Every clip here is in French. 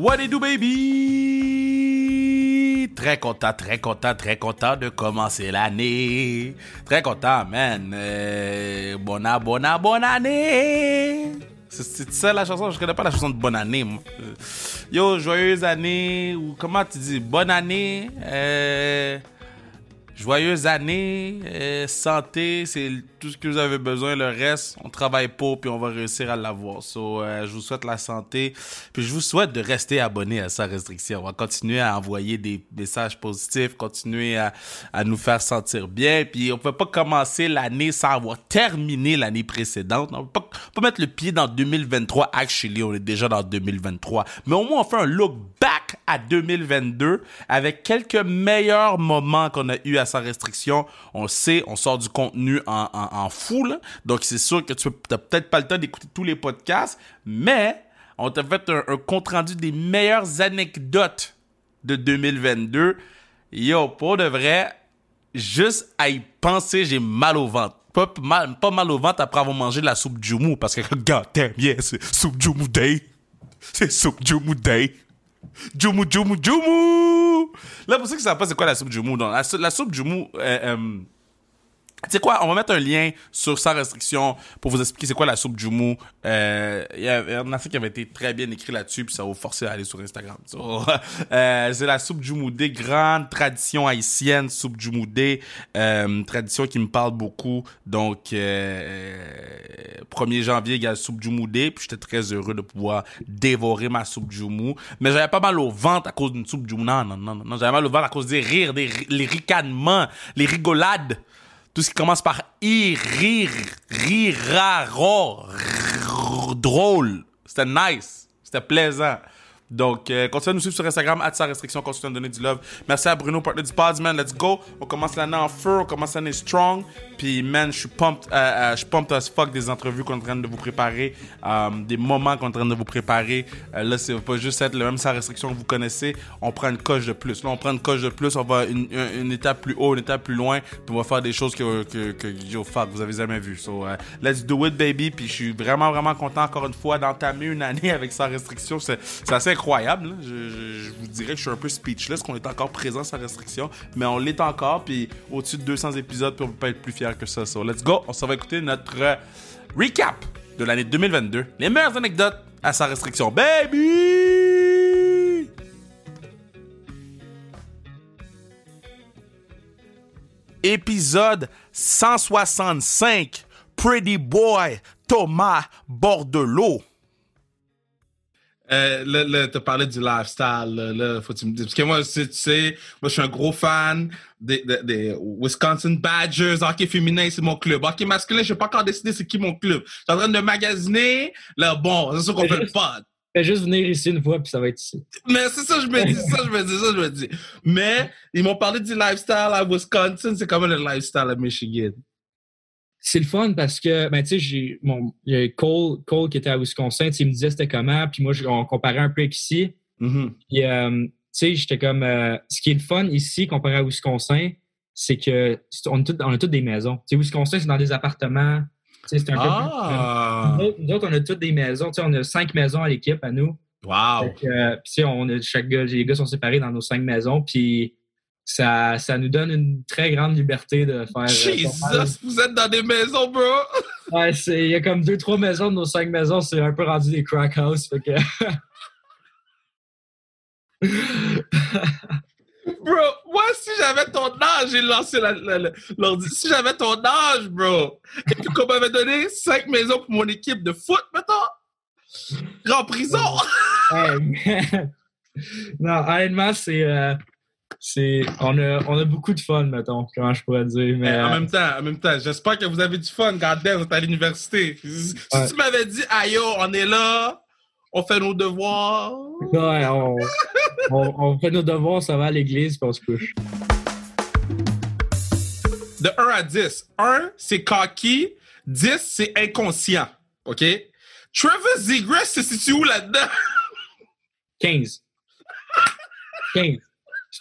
What it do, baby? Très content, très content, très content de commencer l'année. Très content, man. Euh, bonne, bonne, bonne année. C'est ça la chanson? Je connais pas la chanson de bonne année. Euh, Yo, joyeuse année, ou comment tu dis? Bonne année? Euh, joyeuse année, euh, santé, c'est tout ce que vous avez besoin. Le reste, on travaille pour, puis on va réussir à l'avoir. So, euh, je vous souhaite la santé, puis je vous souhaite de rester abonné à sa restriction. On va continuer à envoyer des messages positifs, continuer à, à nous faire sentir bien. Puis on peut pas commencer l'année sans avoir terminé l'année précédente. On peut pas, pas mettre le pied dans 2023. Actually, on est déjà dans 2023. Mais au moins, on fait un look back à 2022 avec quelques meilleurs moments qu'on a eu à sa restriction. On sait, on sort du contenu en, en, en fou, là. Donc, c'est sûr que tu n'as peut-être pas le temps d'écouter tous les podcasts, mais on t'a fait un, compte-rendu des meilleures anecdotes de 2022. Yo, pour de vrai, juste à y penser, j'ai mal au ventre. Pas mal, pas mal au ventre après avoir mangé de la soupe Jumu, parce que, god damn, c'est soupe Jumu Day. C'est soupe Jumu Day. Jumu, Jumu, Jumu! Là, pour ceux qui ne savent pas c'est quoi la soupe Jumu, donc, la, la soupe Jumu, euh, euh, tu sais quoi, on va mettre un lien sur Sans Restriction pour vous expliquer c'est quoi la soupe Jumu. Euh, Il y, a- il y en a fait qui avait été très bien écrit là-dessus, puis ça vous forcer à aller sur Instagram. Euh, c'est la soupe Jumoudé, grande tradition haïtienne, soupe Jumoudé, euh, tradition qui me parle beaucoup. Donc, euh, 1er janvier, il y a la soupe Jumoudé, puis j'étais très heureux de pouvoir dévorer ma soupe Jumu. Mais j'avais pas mal au ventre à cause d'une soupe Jumu. Non, non, non, non, j'avais mal au ventre à cause des rires, des, ricanements, les rigolades. Tout ce qui commence par i, drôle. C'était nice. C'était plaisant. Donc, euh, continuez à nous suivre sur Instagram, à sa restriction, continuez à nous donner du love. Merci à Bruno, partenaire du Pods, man. Let's go. On commence l'année en feu, on commence l'année strong. Puis, man, je suis pumped, euh, euh, je as fuck des entrevues qu'on est en train de vous préparer, euh, des moments qu'on est en train de vous préparer. Euh, là, c'est pas juste être le même sans restriction que vous connaissez. On prend une coche de plus. Là, on prend une coche de plus, on va une, étape plus haut, une étape plus loin, puis on va faire des choses que, que, que yo, fuck, vous avez jamais vu. So, euh, let's do it, baby. Puis, je suis vraiment, vraiment content, encore une fois, d'entamer une année avec sans restriction. C'est assez incroyable. je vous dirais que je suis un peu speechless, qu'on est encore présent sans restriction, mais on l'est encore. Puis, au-dessus de 200 épisodes, puis on peut pas être plus fier que ça. So, let's go. On s'en va écouter notre euh, recap de l'année 2022. Les meilleures anecdotes à sa restriction. Baby! Épisode 165. Pretty Boy Thomas Bordelot. Euh, là, là parlé du lifestyle, là, là, faut que tu me dises. Parce que moi, tu sais, tu sais, moi, je suis un gros fan des, des, des Wisconsin Badgers, hockey féminin, c'est mon club. Hockey masculin, je n'ai pas encore décidé c'est qui mon club. Je suis en train de magasiner, là, bon, c'est sûr qu'on fait le pod. Fais juste venir ici une fois, puis ça va être ici. Mais c'est ça, je me dis, ça, je me dis, ça, je me dis. Mais, ils m'ont parlé du lifestyle à Wisconsin, c'est comment le lifestyle à Michigan? C'est le fun parce que, ben, tu sais, j'ai mon Cole, Cole qui était à Wisconsin, tu sais, il me disait c'était comment, puis moi, on comparait un peu avec ici. Mhm. Puis, euh, tu sais, j'étais comme, euh, ce qui est le fun ici comparé à Wisconsin, c'est que on a, tout- on a toutes des maisons. Tu sais, Wisconsin, c'est dans des appartements. Tu sais, c'est un peu Ah! plus. Nous autres- Nous autres, on a toutes des maisons. Tu sais, on a cinq maisons à l'équipe à nous. Wow! Fait que, euh, puis, tu sais, on a, chaque gars, les gars sont séparés dans nos cinq maisons, puis ça, ça nous donne une très grande liberté de faire. euh, Jesus, vous êtes dans des maisons, bro! Ouais, il y a comme deux, trois maisons de nos cinq maisons, c'est un peu rendu des crack house. Fait que... Bro, moi, si j'avais ton âge, j'ai lancé la- la- la- l'ordi. Si j'avais ton âge, bro, et puis qu'on m'avait donné cinq maisons pour mon équipe de foot, mettons, en prison. Hey, man. non, honnêtement, c'est. euh, c'est on, a, on a beaucoup de fun, mettons, comment je pourrais dire. Mais, Mais en même temps, en même temps, j'espère que vous avez du fun quand vous êtes à l'université. Si Ouais. tu m'avais dit, aïe, on est là, on fait nos devoirs. ouais, on, on, on fait nos devoirs, ça va à l'église, puis on se couche. De 1 à 10. 1, c'est cocky. 10, c'est inconscient. OK? Trevor Zegras se situe où là-dedans? 15. 15.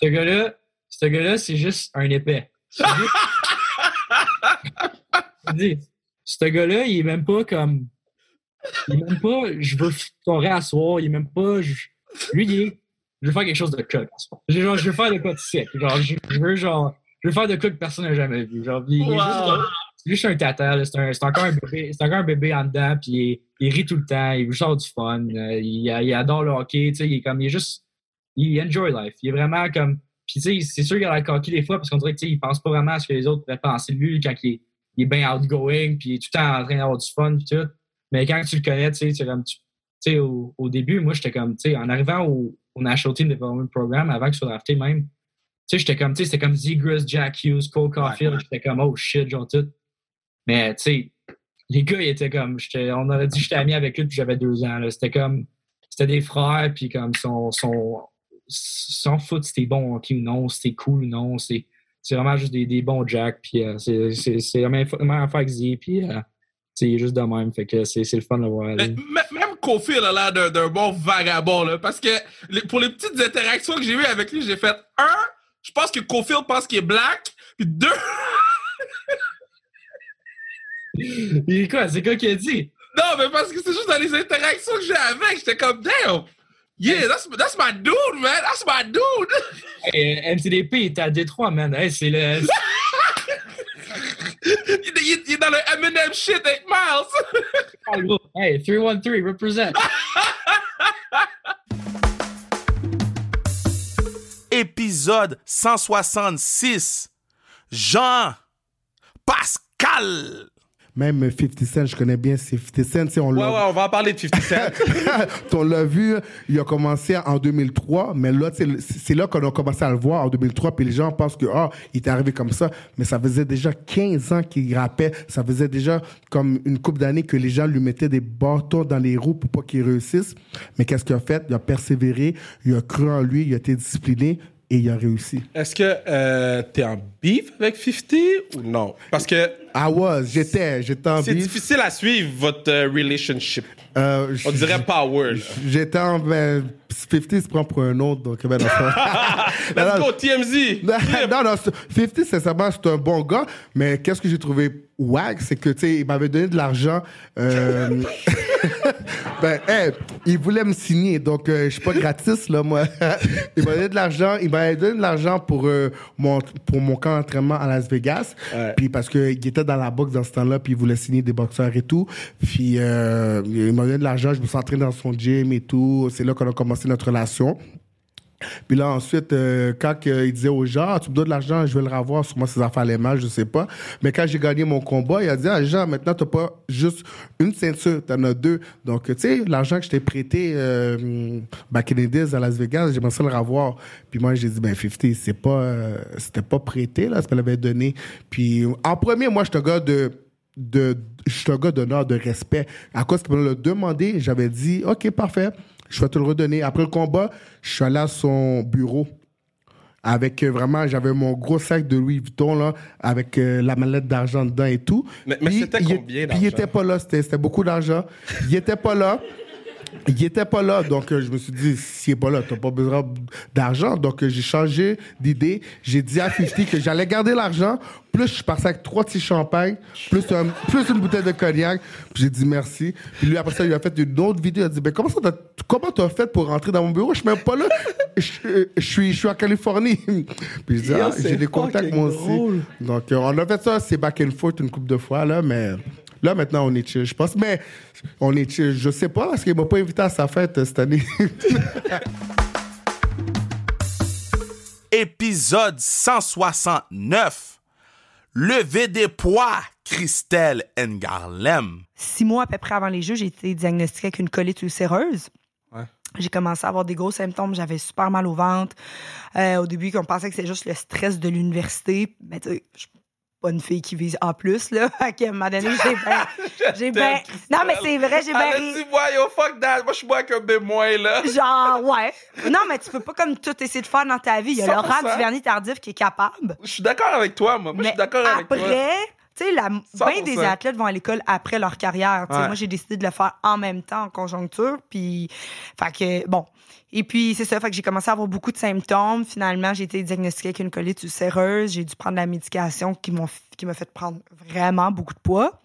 Ce gars-là, ce gars-là, c'est juste un épais. Dis, Ce gars-là, il est même pas comme. Il est même pas, je veux ton à soir. Il est même pas, je, Lui, il est, je veux faire quelque chose de cool. Genre, je veux faire de quoi de. Genre, je, veux, genre, je veux faire de quoi que personne n'a jamais vu. Genre, il, il est juste, c'est juste un tata, c'est encore un bébé, c'est encore un bébé en dedans, puis il, il rit tout le temps, il veut juste avoir du fun, euh, il, il adore le hockey, tu sais, il est comme, il est juste, il enjoy life, il est vraiment comme, puis tu sais, c'est sûr qu'il a la coquille des fois, parce qu'on dirait que tu sais, il pense pas vraiment à ce que les autres pourraient penser de lui quand il est, il est bien outgoing, puis il est tout le temps en train d'avoir du fun, puis tout, mais quand tu le connais, tu sais, comme, tu sais, au, au début, moi, j'étais comme, tu sais, en arrivant au, au National Team Development Program, avant que je sois drafté même, tu sais, j'étais comme, tu sais, c'était comme Zegras, Jack Hughes, Cole Caulfield, j'étais comme, oh shit, genre tout. Mais, tu sais, les gars, ils étaient comme, j'étais- on aurait dit que j'étais ami avec depuis que j'avais deux ans. C'était comme, c'était des frères, puis comme, son, son, s'en foutent si t'es bon hockey ou non, si t'es cool ou non, c'est, c'est vraiment juste des, des bons Jack, puis euh, c'est, c'est, c'est la même, même affaire que Z, puis, euh, tu sais, il est juste de même, fait que c'est, c'est le fun de le voir aller. Même Kofi a l'air d'un- d'un bon vagabond, là, parce que les- pour les petites interactions que j'ai eues avec lui, j'ai fait un, je pense que Kofi pense qu'il est black, puis deux, Il est quoi? C'est quoi qui a dit? non, mais parce que c'est juste dans les interactions que j'ai avec, j'étais comme, damn, yeah, that's, that's my dude, man, that's my dude. Hey, MCDP il est à Détroit, man. Hey, c'est le. il, il- il est dans le Eminem shit avec Miles? Hey, 313, represent. Épisode 166. Jean Pascal. Même 50 Cent, je connais bien 50 Cent. sais, On Ouais, ouais, on va en parler de 50 Cent. on l'a vu, il a commencé en 2003, mais là, c'est là qu'on a commencé à le voir en 2003, puis les gens pensent que, ah, il est arrivé comme ça, mais ça faisait déjà 15 ans qu'il rappait, ça faisait déjà comme une couple d'années que les gens lui mettaient des bâtons dans les roues pour pas qu'il réussisse. Mais qu'est-ce qu'il a fait? Il a persévéré, il a cru en lui, il a été discipliné, et il a réussi. Est-ce que euh, t'es en beef avec 50 ou non? Parce que I was, j'étais, j'étais en c'est beef. difficile à suivre votre euh, relationship. Euh, On dirait power. là. J'étais en. Ben, 50 se prend pour un autre, donc ben, non, ça- Let's go, TMZ! non, non, non, c'est- 50, sincèrement, c'est un bon gars, mais qu'est-ce que j'ai trouvé wack, c'est que, tu sais, il m'avait donné de l'argent. euh, ben, hey, il voulait me signer, donc euh, je suis pas gratis, là, moi. il m'a donné de l'argent, il m'avait donné de l'argent pour, euh, mon, pour mon camp d'entraînement à Las Vegas. Ouais. Puis parce qu'il était dans la boxe dans ce temps-là, puis il voulait signer des boxeurs et tout. Puis euh, il m'a donné de l'argent, je me suis entraîné dans son gym et tout. C'est là qu'on a commencé notre relation. Puis là, ensuite, euh, quand il disait aux gens, Ah, tu me donnes de l'argent, je vais le revoir, sûrement ses affaires allaient mal, je sais pas. Mais quand j'ai gagné mon combat, il a dit, ah, Jean, maintenant, t'as pas juste une ceinture, t'en as deux. Donc, tu sais, l'argent que je t'ai prêté, euh, back in the days à Las Vegas, j'aimerais ça le revoir. Puis moi, j'ai dit, ben, 50, c'est pas, euh, c'était pas prêté, là, ce qu'elle avait donné. Puis, en premier, moi, je un gars de, de, je suis un gars d'honneur, de respect. À cause qu'il me l'a demandé, j'avais dit, OK, parfait, je vais te le redonner. Après le combat, je suis allé à son bureau. Avec euh, vraiment, j'avais mon gros sac de Louis Vuitton, là, avec euh, la mallette d'argent dedans et tout. Mais- c'était combien Puis il d'argent? était pas là, c'était beaucoup d'argent. Il était pas là. Il était pas là, donc euh, je me suis dit, s'il est pas là, t'as pas besoin d'argent. Donc euh, j'ai changé d'idée. J'ai dit à 50 que j'allais garder l'argent. Plus je suis parti avec trois petits champagnes, plus, un- plus une bouteille de cognac. Puis j'ai dit merci. Puis lui, après ça, il a fait une autre vidéo. Il a dit, ben, comment ça, t'as- comment t'as fait pour rentrer dans mon bureau? Je suis même pas là. Je, euh, je suis, je suis en Californie. Puis dis, Yo, ah, j'ai des contacts moi drôle. aussi. Donc, euh, on a fait ça, c'est back and forth une couple de fois, là, mais là, maintenant, on est chill, je pense. Mais on est chill, je sais pas, parce qu'il m'a pas invité à sa fête euh, cette année. Épisode 169. Levé des poids, Christelle Ngarlem. six mois à peu près avant les Jeux, j'ai été diagnostiquée avec une colite ulcéreuse. Ouais. J'ai commencé à avoir des gros symptômes. J'avais super mal au ventre. Euh, au début, on pensait que c'était juste le stress de l'université. Mais tu sais, pas une fille qui vise A+, là. Fait qu'à un moment donné, j'ai bien... j'ai bien... Non, mais c'est vrai, j'ai bien ri. moi, yo, fuck that. Moi, je suis moi avec un B moins, là. Genre, ouais. Non, mais tu peux pas comme tout essayer de faire dans ta vie. Il y a 100%. Laurent Duvernay Tardif qui est capable. Je suis d'accord avec toi, moi. Moi, je suis d'accord avec toi. après, tu sais, la- bien des 100%. athlètes vont à l'école après leur carrière. Ouais. Moi, j'ai décidé de le faire en même temps, en conjoncture. Puis, fait que, bon. Et puis, c'est ça, fait que j'ai commencé à avoir beaucoup de symptômes. Finalement, j'ai été diagnostiquée avec une colite ulcéreuse. J'ai dû prendre de la médication qui m'a fait prendre vraiment beaucoup de poids,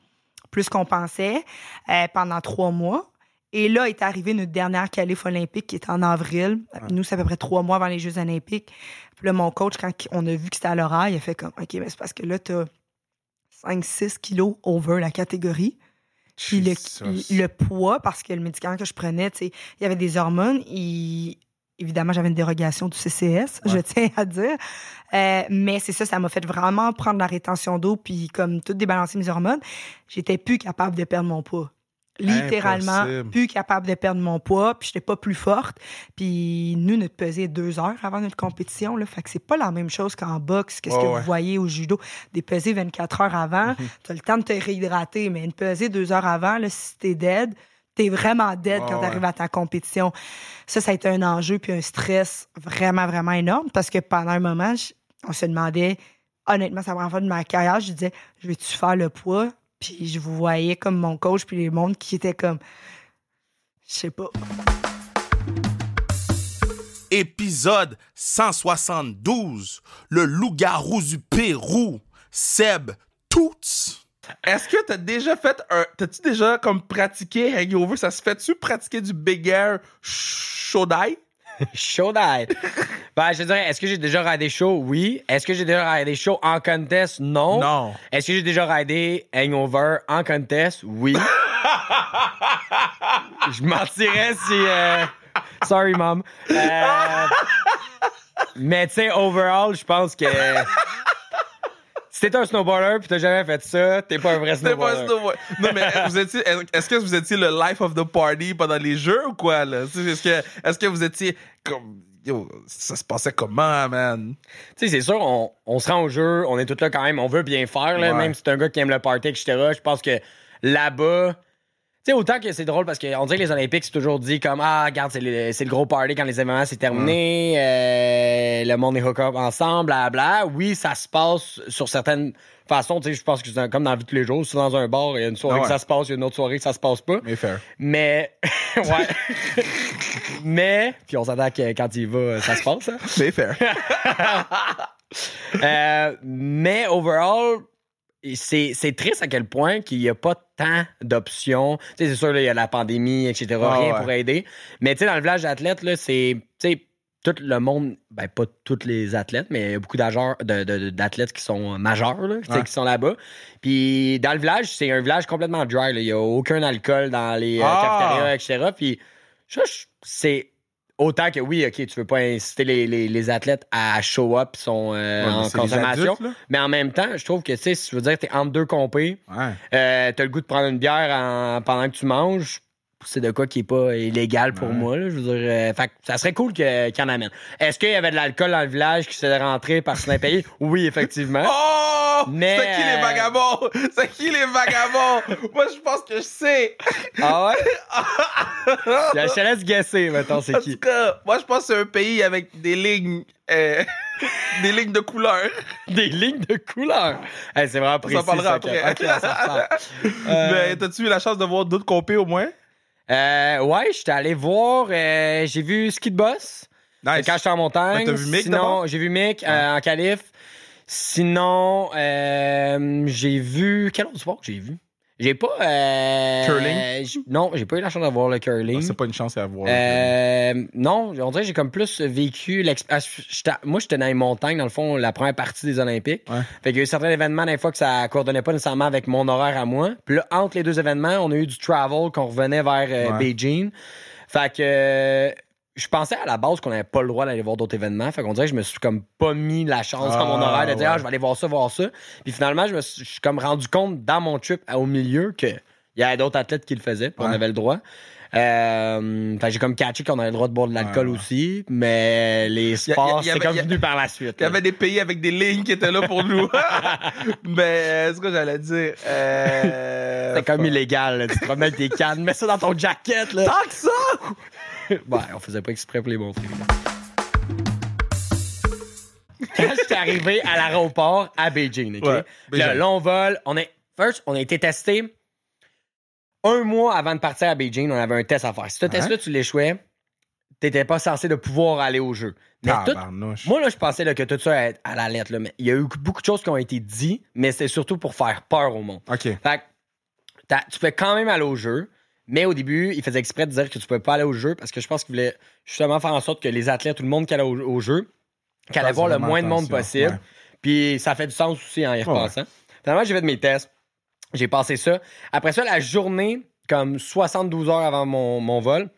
plus qu'on pensait, euh, pendant trois mois. Et là est arrivée notre dernière qualif olympique qui était en avril. Nous, c'est à peu près trois mois avant les Jeux olympiques. Puis là, mon coach, quand on a vu que c'était à l'oreille, il a fait comme OK, mais c'est parce que là, t'as 5-6 kilos over la catégorie. Puis le, le poids, parce que le médicament que je prenais, il y avait des hormones. il- Évidemment, j'avais une dérogation du CCS, je tiens à dire. Euh, mais c'est ça, ça m'a fait vraiment prendre la rétention d'eau, puis comme tout débalancer mes hormones. J'étais plus capable de perdre mon poids. Littéralement, Impossible. plus capable de perdre mon poids, puis j'étais pas plus forte. Puis nous, notre pesée est deux heures avant notre compétition, là. Fait que c'est pas la même chose qu'en boxe, qu'est-ce Ouais, que ouais. vous voyez au judo. Des pesées 24 heures avant, t'as le temps de te réhydrater, mais une pesée deux heures avant, là, si t'es dead, t'es vraiment dead Ouais, quand ouais. t'arrives à ta compétition. Ça, ça a été un enjeu puis un stress vraiment, vraiment énorme parce que pendant un moment, on se demandait, honnêtement, ça fois de ma carrière, je disais, je vais-tu faire le poids? Puis je vous voyais comme mon coach puis les mondes qui étaient comme, je sais pas. Épisode 172. Le loup-garou du Pérou. Seb Toots. Est-ce que t'as déjà fait un. T'as-tu déjà comme pratiqué Hangover? Ça se fait-tu pratiquer du Big Air Shodai? Show die. Ben, je te dirais, est-ce que j'ai déjà raidé show? Oui. Est-ce que j'ai déjà raidé show en contest? Non. Non. Est-ce que j'ai déjà raidé Hangover en contest? Oui. je mentirais si. euh, Sorry, mom. Euh, Mais tu sais, overall, je pense que. T'es un snowboarder pis t'as jamais fait ça, t'es pas un vrai C'était pas snowboarder. un snowboard. Non, mais vous étiez, est-ce que vous étiez le life of the party pendant les jeux ou quoi, là? Est-ce que, est-ce que vous étiez comme. Yo, ça se passait comment, man? Tu sais, c'est sûr, on, on se rend au jeu, on est tous là quand même, on veut bien faire, là, Ouais. même si c'est un gars qui aime le party, etc. Je pense que là-bas, sais, autant que c'est drôle parce qu'on dirait que les Olympiques, c'est toujours dit comme Ah, regarde, c'est le, c'est le gros party quand les événements c'est terminé, euh, le monde est hook up ensemble, bla Oui, ça se passe sur certaines façons, tu sais, je pense que c'est comme dans la vie de tous les jours. Si dans un bar, il y a une soirée Ah ouais. que ça se passe, il y a une autre soirée que ça se passe pas. Mais fair. Mais, ouais. Mais, puis on s'attend que quand il va, ça se passe, hein. Mais fair. Euh, mais overall, c'est c'est triste à quel point qu'il n'y a pas tant d'options. C'est sûr, il y a la pandémie, etc. Ah, rien ouais. pour aider. Mais dans le village d'athlètes, là, c'est. Tout le monde, ben pas tous les athlètes, mais il y a beaucoup d'ageurs- de- de- de- d'athlètes qui sont majeurs, là, qui sont là-bas. Puis dans le village, c'est un village complètement dry. là. Il n'y a aucun alcool dans les euh, Ah! cafétérias, etc. Puis c'est autant que oui, ok, tu veux pas inciter les, les- les athlètes à show up sont euh, Ouais, en consommation. adultes, mais en même temps, je trouve que tu sais, si tu veux dire t'es entre deux compés, Ouais. euh, t'as le goût de prendre une bière en- pendant que tu manges. C'est de quoi qui est pas illégal pour Ouais. moi. Là, je veux dire, euh, fait ça serait cool que- qu'il y en amène. Est-ce qu'il y avait de l'alcool dans le village qui s'est rentré par ce pays? Oui, effectivement. Oh! Mais, C'est qui les vagabonds? C'est qui les vagabonds? Moi, je pense que je sais. Ah ouais? je te laisse guesser, mettons, c'est En qui. tout cas, moi, je pense que c'est un pays avec des lignes, euh, des lignes de couleur. Des lignes de couleur. Hey, c'est vraiment précis. s'en parlera ça, après. Euh, Mais t'as-tu eu la chance de voir d'autres compés au moins? Euh, ouais, j'étais allé voir, euh, j'ai vu Ski de Boss Nice. quand j'étais en montagne. Ouais, vu Mick Sinon, j'ai vu Mick euh, en qualif. Sinon, euh, j'ai vu. Quel autre sport que j'ai vu? J'ai pas. euh, Curling? j- Non, j'ai pas eu la chance d'avoir le curling. Ah, c'est pas une chance à voir. Euh, non, on dirait que j'ai comme plus vécu l'expérience. Moi, j'étais dans les montagnes, dans le fond, la première partie des Olympiques. Ouais. Fait qu'il y a eu certains événements, des fois, que ça coordonnait pas nécessairement avec mon horaire à moi. Puis là, entre les deux événements, on a eu du travel qu'on revenait vers euh, Ouais. Beijing. Fait que je pensais à la base qu'on n'avait pas le droit d'aller voir d'autres événements. Fait qu'on dirait que je me suis comme pas mis la chance dans mon Ah, horaire de dire, ouais. ah, je vais aller voir ça, voir ça. Puis finalement, je me suis, je suis comme rendu compte dans mon trip au milieu que il y avait d'autres athlètes qui le faisaient, puis on avait le droit. Euh, j'ai comme catché qu'on avait le droit de boire de l'alcool Ouais, aussi, mais les sports, c'est comme venu par la suite. Il y avait des pays avec des lignes qui étaient là pour nous. Mais euh, c'est ce que j'allais dire. Euh... C'est comme illégal, là. tu te promets avec tes cannes, mets ça dans ton jacket, là. Tant que ça! Ouais, on faisait pas exprès pour les montrer. Quand j'étais arrivé à l'aéroport à Beijing, OK? Ouais, Le long vol, on est. First, on a été testé un mois avant de partir à Beijing. On avait un test à faire. Si ce test-là, tu l'échouais, t'étais pas censé de pouvoir aller au jeu. Mais tout, moi, là, je pensais là, que tout ça allait être à la lettre. Là, mais il y a eu beaucoup de choses qui ont été dites, mais c'est surtout pour faire peur au monde. OK. Fait que tu peux quand même aller au jeu. Mais au début, il faisait exprès de dire que tu pouvais pas aller au jeu parce que je pense qu'il voulait justement faire en sorte que les athlètes, tout le monde qui allait au, au jeu, qu'il allait voir le moins de monde possible. ouais. Puis ça fait du sens aussi en y repensant. Finalement, j'ai fait mes tests. J'ai passé ça. Après ça, la journée, comme 72 heures avant mon, mon vol,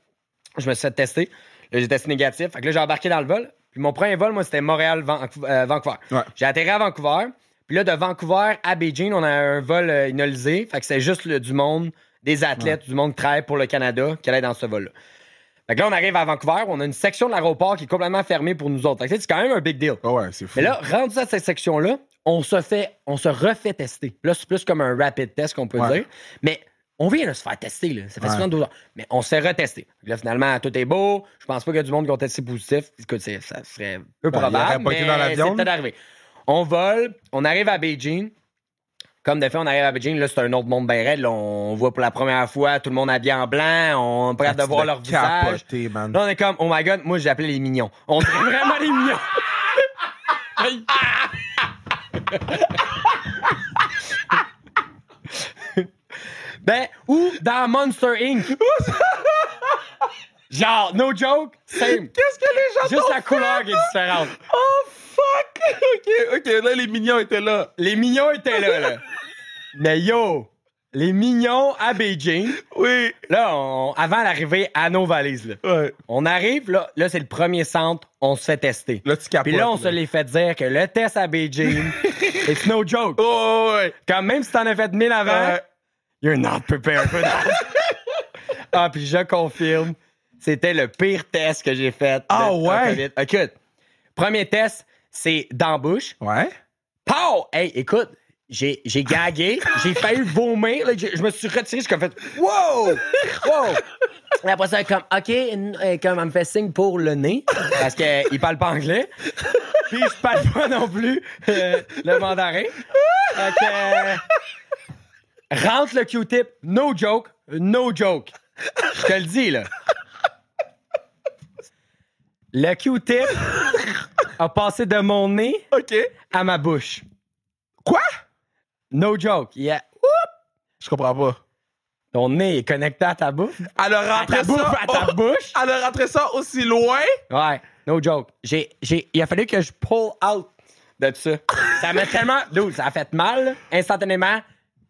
je me suis fait tester. Là, j'ai testé négatif. Fait que là, j'ai embarqué dans le vol. Puis mon premier vol, moi, c'était Montréal-Vancouver. Ouais. J'ai atterri à Vancouver. Puis là, de Vancouver à Beijing, on a un vol euh, inolisé. Fait que c'est juste le- du monde, des athlètes, du monde qui travaille pour le Canada qui allait dans ce vol-là. Fait que là, on arrive à Vancouver. On a une section de l'aéroport qui est complètement fermée pour nous autres. Fait que, c'est quand même un big deal. Ah ouais, c'est fou. Mais là, rendu à cette section-là, on se fait, on se refait tester. Là, c'est plus comme un rapid test qu'on peut Ouais. dire. Mais on vient de se faire tester, là. Ça fait Ouais. 72 heures. Mais on se fait retester. Là, finalement, tout est beau. Je pense pas qu'il y a du monde qui ont testé positif. Écoute, ça serait peu Ben, il probable. pas été mais dans l'avion. C'est peut-être arrivé. On vole, on arrive à Beijing. Comme de fait, on arrive à Beijing, là, c'est un autre monde bien raide. là. on voit pour la première fois tout le monde habillé en blanc. On est prêt de voir leur visage. Man. Là, on est comme, oh my god, moi, j'ai appelé les mignons. On dirait vraiment les mignons. ben, ou dans Monster Inc. Genre, no joke, same. Qu'est-ce que les gens Juste la couleur qui est différente. Oh, fuck! OK, OK, là, les mignons étaient là. Les mignons étaient là, là. Mais yo, les mignons à Beijing, Oui. là, on- avant d'arriver à nos valises, là. Ouais. On arrive, là, là c'est le premier centre, on se fait tester. Là, tu capotes. Puis là, on se les fait dire que le test à Beijing, it's no joke. Oh, ouais. Quand même si t'en as fait 1000 avant, Ouais. you're not prepared for that. ah, puis je confirme, c'était le pire test que j'ai fait. Ah, en ouais? COVID. Écoute, premier test, c'est d'embauche. Ouais. Pow! Hey, écoute, j'ai, j'ai gagué, j'ai failli vomir, là, je me suis retiré, j'ai comme fait Wow! Wow! Et après ça, comme, OK, euh, comme elle me fait signe pour le nez, parce qu'il parle pas anglais. Puis je parle pas non plus euh, le mandarin. Que, euh, rentre le Q-tip, no joke, no joke. Je te le dis, là. Le Q-tip a passé de mon nez OK. à ma bouche. Quoi? No joke. Yeah. Je comprends pas. Ton nez est connecté à ta bouche. Elle a À rentré ta bouffe, ça. à ta oh, bouche. Elle a rentré ça aussi loin. Ouais, no joke. J'ai, j'ai, il a fallu que je pull out de ça. Ça m'a tellement. Dude, ça a fait mal. Instantanément,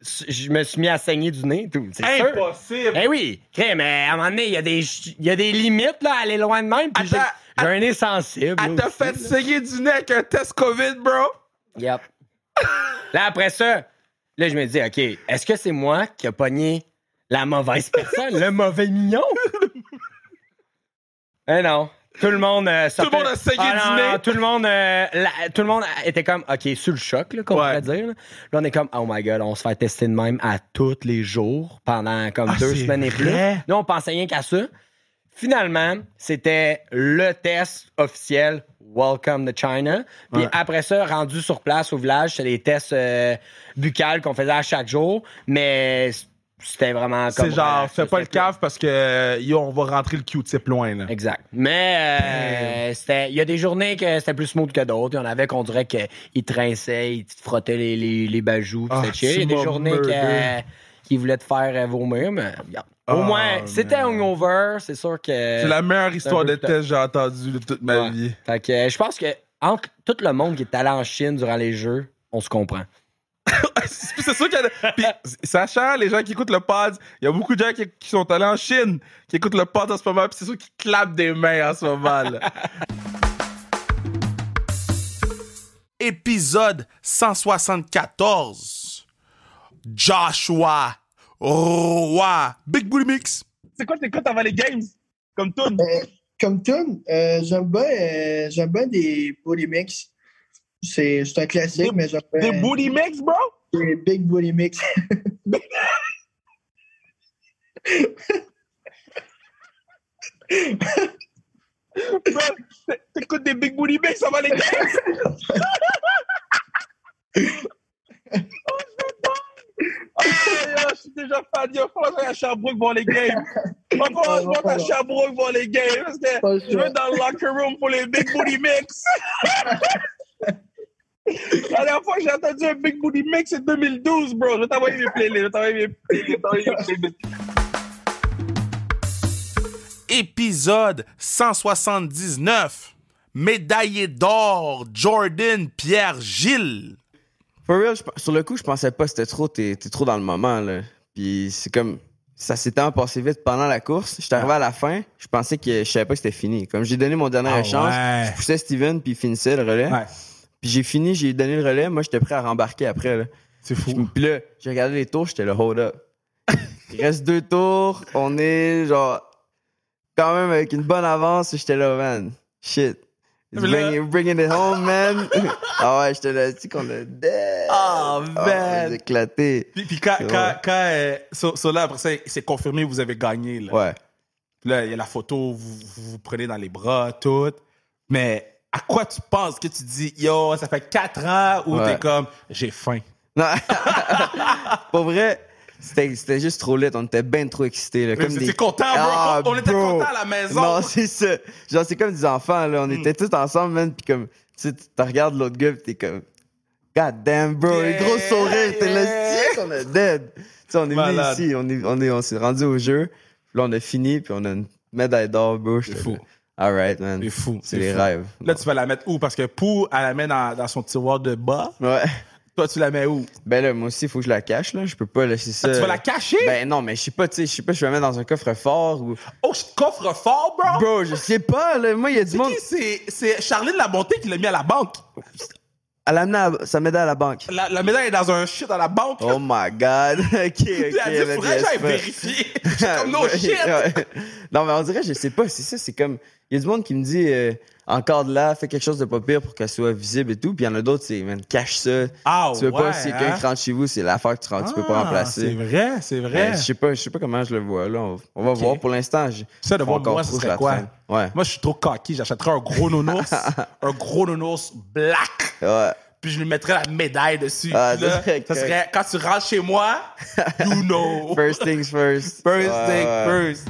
je me suis mis à saigner du nez. Dude, c'est sûr. Impossible. Eh oui, mais à un moment donné, il y, a des il y a des limites là, à aller loin de même. Puis j'ai, Attends, j'ai un nez sensible. Elle t'a fait saigner du nez avec un test COVID, bro? Yep. là, après ça, là, je me dis, OK, est-ce que c'est moi qui a pogné la mauvaise personne, le mauvais mignon? eh non. Tout le monde. euh, Tout le monde a saigné Ah, du non, nez. non, tout le monde. euh, la- tout le monde était comme, OK, sur le choc, là, qu'on pourrait dire. Là. Là, on est comme, oh my god, on se fait tester de même à tous les jours pendant comme Ah, deux semaines et plus. Là, on pensait rien qu'à ça. Finalement, c'était le test officiel Welcome to China. Puis Ouais. après ça, rendu sur place au village, c'était des tests euh, buccales qu'on faisait à chaque jour, mais c'était vraiment comme. C'est genre, relax, fais pas le cave parce que, yo, on va rentrer le Q-tip loin, là. Exact. Mais euh, c'était, il y a des journées que c'était plus smooth que d'autres. Il y en avait qu'on dirait qu'ils trinçaient, ils te frottaient les, les, les bajoux. Ah. Il y a des journées qu'ils voulaient te faire euh, vomir, mais regarde. Au moins, c'était man. hungover, c'est sûr que. C'est la meilleure histoire de test que j'ai entendue de toute ma Ouais. vie. Fait que je pense que entre tout le monde qui est allé en Chine durant les jeux, on se comprend. c'est c'est sûr qu'il y a. Puis, sachant, les gens qui écoutent le pod, il y a beaucoup de gens qui, qui sont allés en Chine, qui écoutent le pod en ce moment, puis c'est sûr qu'ils clapent des mains en ce moment, là. Épisode 174. Joshua Roy. Big Booty Mix. c'est quoi t'écoutes avant les games? Comme tout. Comme tune, euh, j'aime bien, euh, j'aime bien des booty mix. C'est un classique, Des- mais j'aime bien Des booty mix, bro? des big booty mix. Bro, T'écoutes des big booty mix avant les games? oh, Ah, yo, je suis déjà fan. Yo, faut aller à Sherbrooke voir les games. Ouais, on va à Sherbrooke voir les games. Parce que je vais dans le locker room pour les big booty mix. La dernière fois que j'ai entendu un big booty mix, c'est 2012, bro. Je vais t'envoyer mes playlists. Je vais t'envoyer mes playlists. je vais t'envoyer mes playlists. Épisode 179. Médaillé d'or, Jordan Pierre Gilles. For real, je sur le coup, je pensais pas, c'était trop, t'es trop dans le moment, là. Puis c'est comme, ça s'est tellement passé vite pendant la course. J'étais arrivé à la fin, je pensais que, je savais pas que c'était fini. Comme j'ai donné mon dernier Ah échange, ouais. je poussais Steven, puis il finissait le relais. Ouais. Puis j'ai fini, j'ai donné le relais, moi j'étais prêt à rembarquer après, là. C'est Je- Puis là, j'ai regardé les tours, j'étais là, hold up. Il reste deux tours, on est genre, quand même avec une bonne avance, j'étais là, man. Shit. Bringing, bringing it home, man. ah ouais, j'étais là, tu sais qu'on a dead. Oh, man. j'ai éclaté. Puis, puis quand, Ouais. quand, quand euh, so- so là, après ça, c'est confirmé, vous avez gagné. Là. Ouais. Là, il y a la photo, vous, vous vous prenez dans les bras, tout. Mais à quoi tu penses que tu dis, yo, ça fait quatre ans ou Ouais. t'es comme, j'ai faim? Non. Pour vrai, c'était juste trop lit. On était bien trop excités. Là, comme des... contents, bro? Ah, On était bro. contents à la maison. Non, c'est ça. Genre, c'est comme des enfants. Là. On Hmm. était tous ensemble, man. Puis comme, tu sais, regardes l'autre gars, puis t'es comme, God damn, bro. Yeah, un gros sourire. T'es là, yeah. qu'on est dead? Tu sais, on est venu ici. On est, on est, on s'est rendu au jeu. Puis là, on a fini, puis on a une médaille d'or, bro. C'est fou. là, All right, man. C'est fou. C'est les fou. rêves. Là, tu vas la mettre où? Parce que Pou, elle la met dans, dans son tiroir de bas. Ouais. Toi, tu la mets où? Ben là, moi aussi, il faut que je la cache, là. Je peux pas laisser ça. Ah, tu vas la cacher? Ben non, mais je sais pas, tu sais, je sais pas, je vais la mettre dans un coffre-fort ou. Oh, je coffre fort, bro! Bro, je sais pas, là. Moi, il y a du monde. C'est, c'est Charline Labonté qui l'a mis à la banque. Elle a amené à- sa médaille à la banque. La, la médaille est dans un shit à la banque. Oh my god. ok, ok. Elle dit, ben, faudrait que j'aille vérifier. Comme, no shit. Non, mais on dirait, je sais pas, c'est ça, c'est comme. Il y a du monde qui me dit, euh, encore de là, fais quelque chose de pas pire pour qu'elle soit visible et tout. Puis il y en a d'autres, c'est, man, cache ça. Ah, tu veux ouais, pas, si quelqu'un hein? rentre chez vous, c'est l'affaire que tu, rentres, tu peux pas Ah, remplacer. C'est vrai, c'est vrai. Ben, je sais pas, je sais pas comment je le vois, là. On, on va voir pour l'instant. Ça, de voir moi, ce serait quoi? Ouais. Moi, je suis trop cocky. J'achèterais un gros nounours, un gros nounours black, Ouais. puis je lui mettrais la médaille dessus. Ah, là, ça serait quand tu rentres chez moi, you know. First things first. First Ouais, thing ouais. first.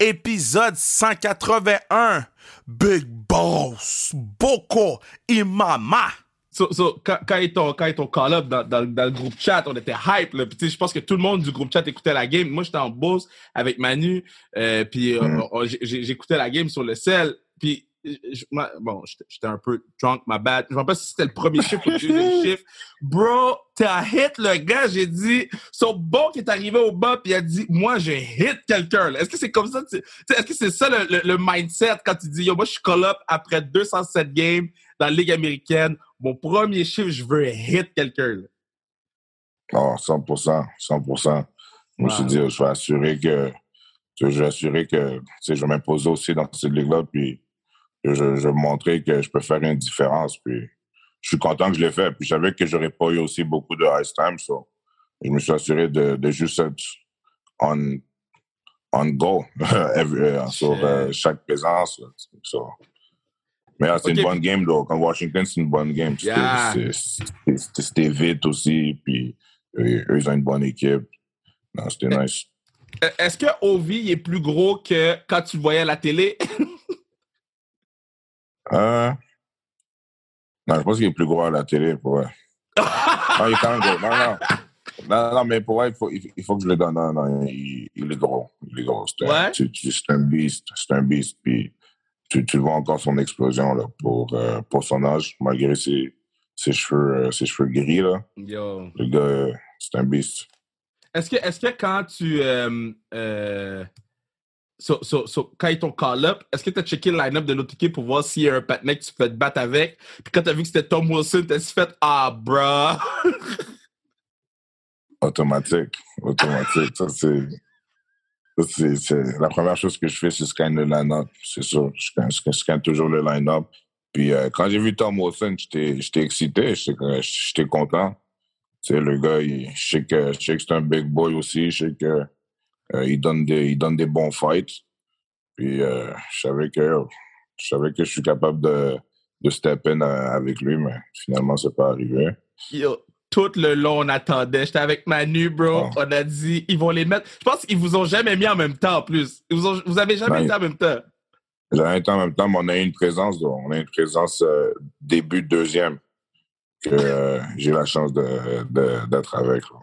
Épisode 181. Big Boss, Boko, Imama. So, so, quand, quand ils t'ont quand ils t'ont call up dans, dans, dans le groupe chat, on était hype. Là. Je pense que tout le monde du groupe chat écoutait la game. Moi, j'étais en bourse avec Manu. Euh, puis euh, Mm. j'écoutais la game sur le sel. Puis je- moi, bon, j'étais un peu drunk, ma bad. Je ne sais pas si c'était le premier chiffre ou le deuxième chiffre. Bro, t'as hit le gars. J'ai dit, son bon qui est arrivé au bas, puis il a dit, moi, j'ai hit quelqu'un. Est-ce que c'est comme ça? Est-ce que c'est ça le, le- le mindset quand tu dis, yo, moi, je suis call up après 207 games dans la Ligue américaine. Mon premier chiffre, je veux hit quelqu'un. Non, 100%, 100%. Je me suis dit, je vais assurer que, je vais assurer que, tu sais, je vais m'imposer aussi dans cette ligue-là, puis je, je montrer que je peux faire une différence, puis je suis content que je l'ai fait, puis je savais que j'aurais pas eu aussi beaucoup de ice time, so je me suis assuré de, de juste être on, on go euh, sur euh, chaque présence. so. Mais ah, c'est une bonne game, donc. Contre Washington, c'est une bonne game. C'était Yeah. vite aussi, puis eux, ils ont une bonne équipe. C'était nice. Euh, Est-ce que Ovi est plus gros que quand tu le voyais à la télé? Euh, non, je pense qu'il est plus gros à la télé, pour vrai. Non, il est quand même gros. Non, non. Non, non, mais pour vrai, il faut, il faut que je le donne. Non, non, il, il est gros. Il est gros. C'est un, Ouais? un beast. C'est un beast. Puis tu, tu vois encore son explosion là, pour, euh, pour son âge, malgré ses, ses, cheveux, euh, ses cheveux gris. Là. Yo. Le gars, euh, c'est un beast. Est-ce que, est que quand tu. Euh, so- so- so, quand ils t'ont call up, est-ce que tu as checké le line-up de l'autre équipe pour voir s'il y a un patinet que tu peux te battre avec? Puis quand tu as vu que c'était Tom Wilson, t'as fait Ah, bruh! Automatique. Automatique. Ça, c'est. c'est- c'est la première chose que je fais, c'est scanner le line-up. C'est sûr. Je scanne, toujours le line-up. Puis euh, quand j'ai vu Tom Wilson, j'étais excité. J'étais content. Sais, le gars, il- je sais que, que c'est un big boy aussi. Je sais que il, donne des, il donne des bons fights. Puis euh, je savais que je savais que je suis capable de, de step in euh, avec lui, mais finalement, c'est pas arrivé. Yo, tout le long, on attendait. J'étais avec Manu, bro. Oh. On a dit, ils vont les mettre. Je pense qu'ils vous ont jamais mis en même temps, en plus. Ils vous, ont- vous avez jamais Ouais. été en même temps. J'avais été en même temps, mais on a eu une présence, on a eu une présence euh, début deuxième que euh, j'ai la chance de, de- d'être avec. là.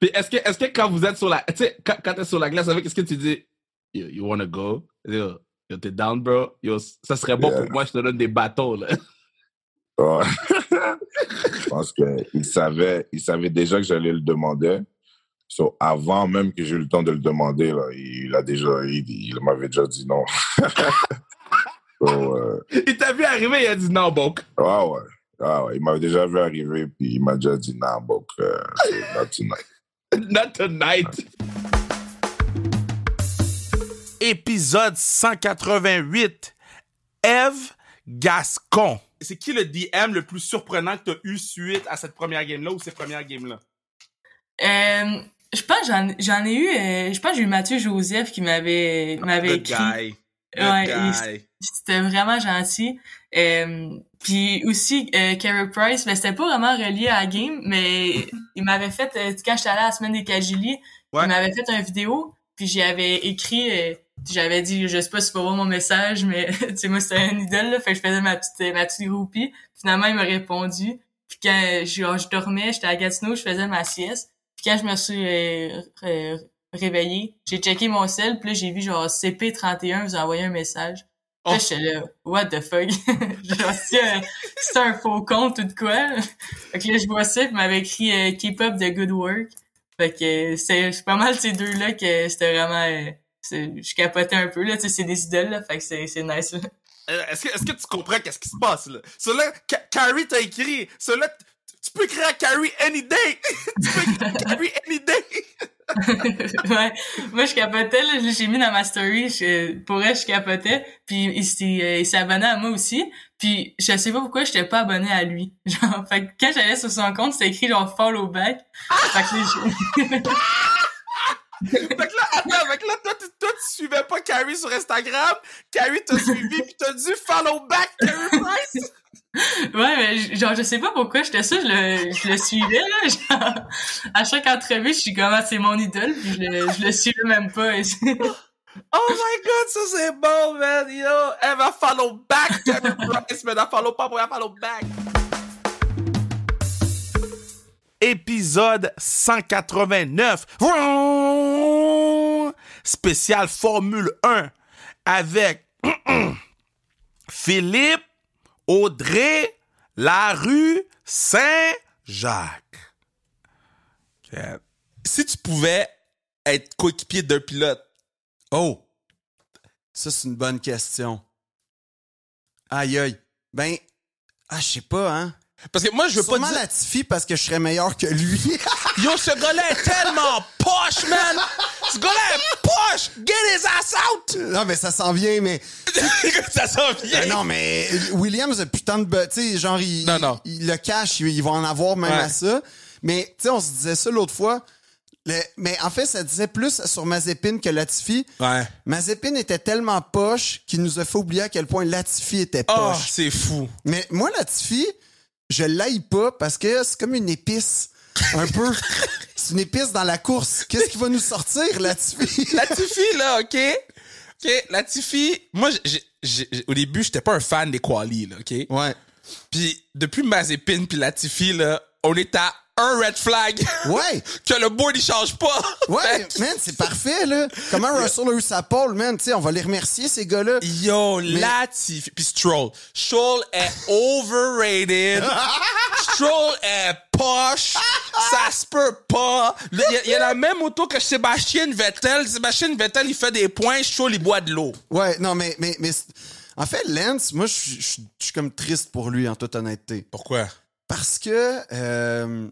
Puis est-ce que, est-ce que quand vous êtes sur la, tu sais, quand, quand t'es sur la glace avec, est-ce que tu dis, you, you wanna go? Yo, yo, t'es down, bro? Yo, ça serait bon Yeah. pour moi, je te donne des bateaux, là. Ouais. je pense qu'il savait, il savait déjà que j'allais le demander. So, avant même que j'ai eu le temps de le demander, là, il a déjà, il, il m'avait déjà dit non. So, euh, Il t'a vu arriver, il a dit non, bon. ah ouais. Ah ouais. Il m'avait déjà vu arriver, puis il m'a déjà dit non, bon, euh, c'est not tonight. Not tonight. Épisode 188. Eve Gascon. C'est qui le DM le plus surprenant que t'as eu suite à cette première game-là ou ces premières games-là? Euh, je pense que j'en, j'en ai eu, euh, je pense que j'ai eu Mathieu Joseph qui m'avait, m'avait Good écrit. guy. Good Ouais, guy. C'était vraiment gentil. Euh, puis aussi, euh, Carey Price, mais c'était pas vraiment relié à la game, mais il m'avait fait, euh, quand j'étais allé à la semaine des Kajili, Ouais. il m'avait fait une vidéo, puis j'avais écrit, euh, j'avais dit, je sais pas si tu vas voir mon message, mais tu sais, moi, c'était un idole, là, fait que je faisais ma petite, ma petite groupie. Finalement, il m'a répondu. Puis quand genre, je dormais, j'étais à Gatineau, je faisais ma sieste. Puis quand je me suis euh, réveillée, j'ai checké mon sel, puis là, j'ai vu genre CP31 vous a envoyé un message. Puis Là, Oh. j'étais là, what the fuck? genre, c'est un, c'est un faux compte ou de quoi? fait que là, je vois ça, puis il m'avait écrit euh, Keep up the good work. Fait que euh, c'est pas mal ces deux-là que c'était vraiment... euh, je capotais un peu, là, tu sais, c'est des idoles, là, fait que c'est nice, là. Euh, Est-ce que, tu comprends qu'est-ce qui se passe, là? Ca- Carrie t'a écrit. T- tu peux écrire à Carrie any day. tu peux écrire à Carrie any day. ouais. Moi, je capotais, là. J'ai mis dans ma story. Pour elle, je capotais. Puis, euh, il s'est abonné à moi aussi. Puis, je sais pas pourquoi j'étais pas abonné à lui. Genre, fait que quand j'allais sur son compte, c'était écrit genre follow back. Fait que là, fait que là, attends, fait que là, toi, tu, toi, suivais pas Carrie sur Instagram. Carrie t'a suivi pis t'as dit follow back Carrie Price. Ouais, mais genre, je sais pas pourquoi j'étais ça. Je le, je le suivais, là. Genre, à chaque entrevue, je suis comme, ah, c'est mon idole. Puis, je le, je le suivais même pas. Et Oh my god, ça c'est bon, man. Yo, elle va follow back Price, mais elle follow pas pour elle follow back. Épisode 189. Vroom! Spécial Formule 1 avec Philippe Audrey Larue Saint-Jacques. Euh, Si tu pouvais être coéquipier d'un pilote, Oh! Ça, c'est une bonne question. Aïe, aïe. Ben, ah, je sais pas, hein. Parce que moi, je veux pas Sûrement dire... Latifi parce que je serais meilleur que lui. Yo, ce gars-là est tellement poche, man! Ce gars-là est poche! Get his ass out! non, mais ça s'en vient, mais... ça s'en vient! Ben non, mais Williams a putain de... Tu sais, genre, il, Non, non. il, il le cache, il, il va en avoir même Ouais. à ça. Mais, tu sais, on se disait ça l'autre fois. Le- mais en fait, ça disait plus sur Mazepin que Latifi. Ouais. Mazepin était tellement poche qu'il nous a fait oublier à quel point Latifi était Oh, poche. c'est fou. Mais moi, Latifi, je l'aille pas parce que c'est comme une épice. Un peu. c'est une épice dans la course. Qu'est-ce qui va nous sortir, Latifi? Latifi, là, OK? OK, Latifi, moi, j'ai- j'ai- j'ai- au début, j'étais pas un fan des quali, là, OK? Ouais. Puis depuis Mazepin puis Latifi, là, on est à un red flag. Ouais. que le board, il change pas. Ouais, man, c'est parfait, là. Comment Russell a eu sa pole, man? Tu sais, on va les remercier, ces gars-là. Yo, Latifi. Puis Stroll. Stroll est overrated. Stroll est poche. ça se peut pas. Il y, a- il y a la même auto que Sébastien Vettel. Sébastien Vettel, il fait des points. Stroll, il boit de l'eau. Ouais, non, mais, mais, mais en fait, Lance, moi, je suis comme triste pour lui, en toute honnêteté. Pourquoi? Parce que, euh,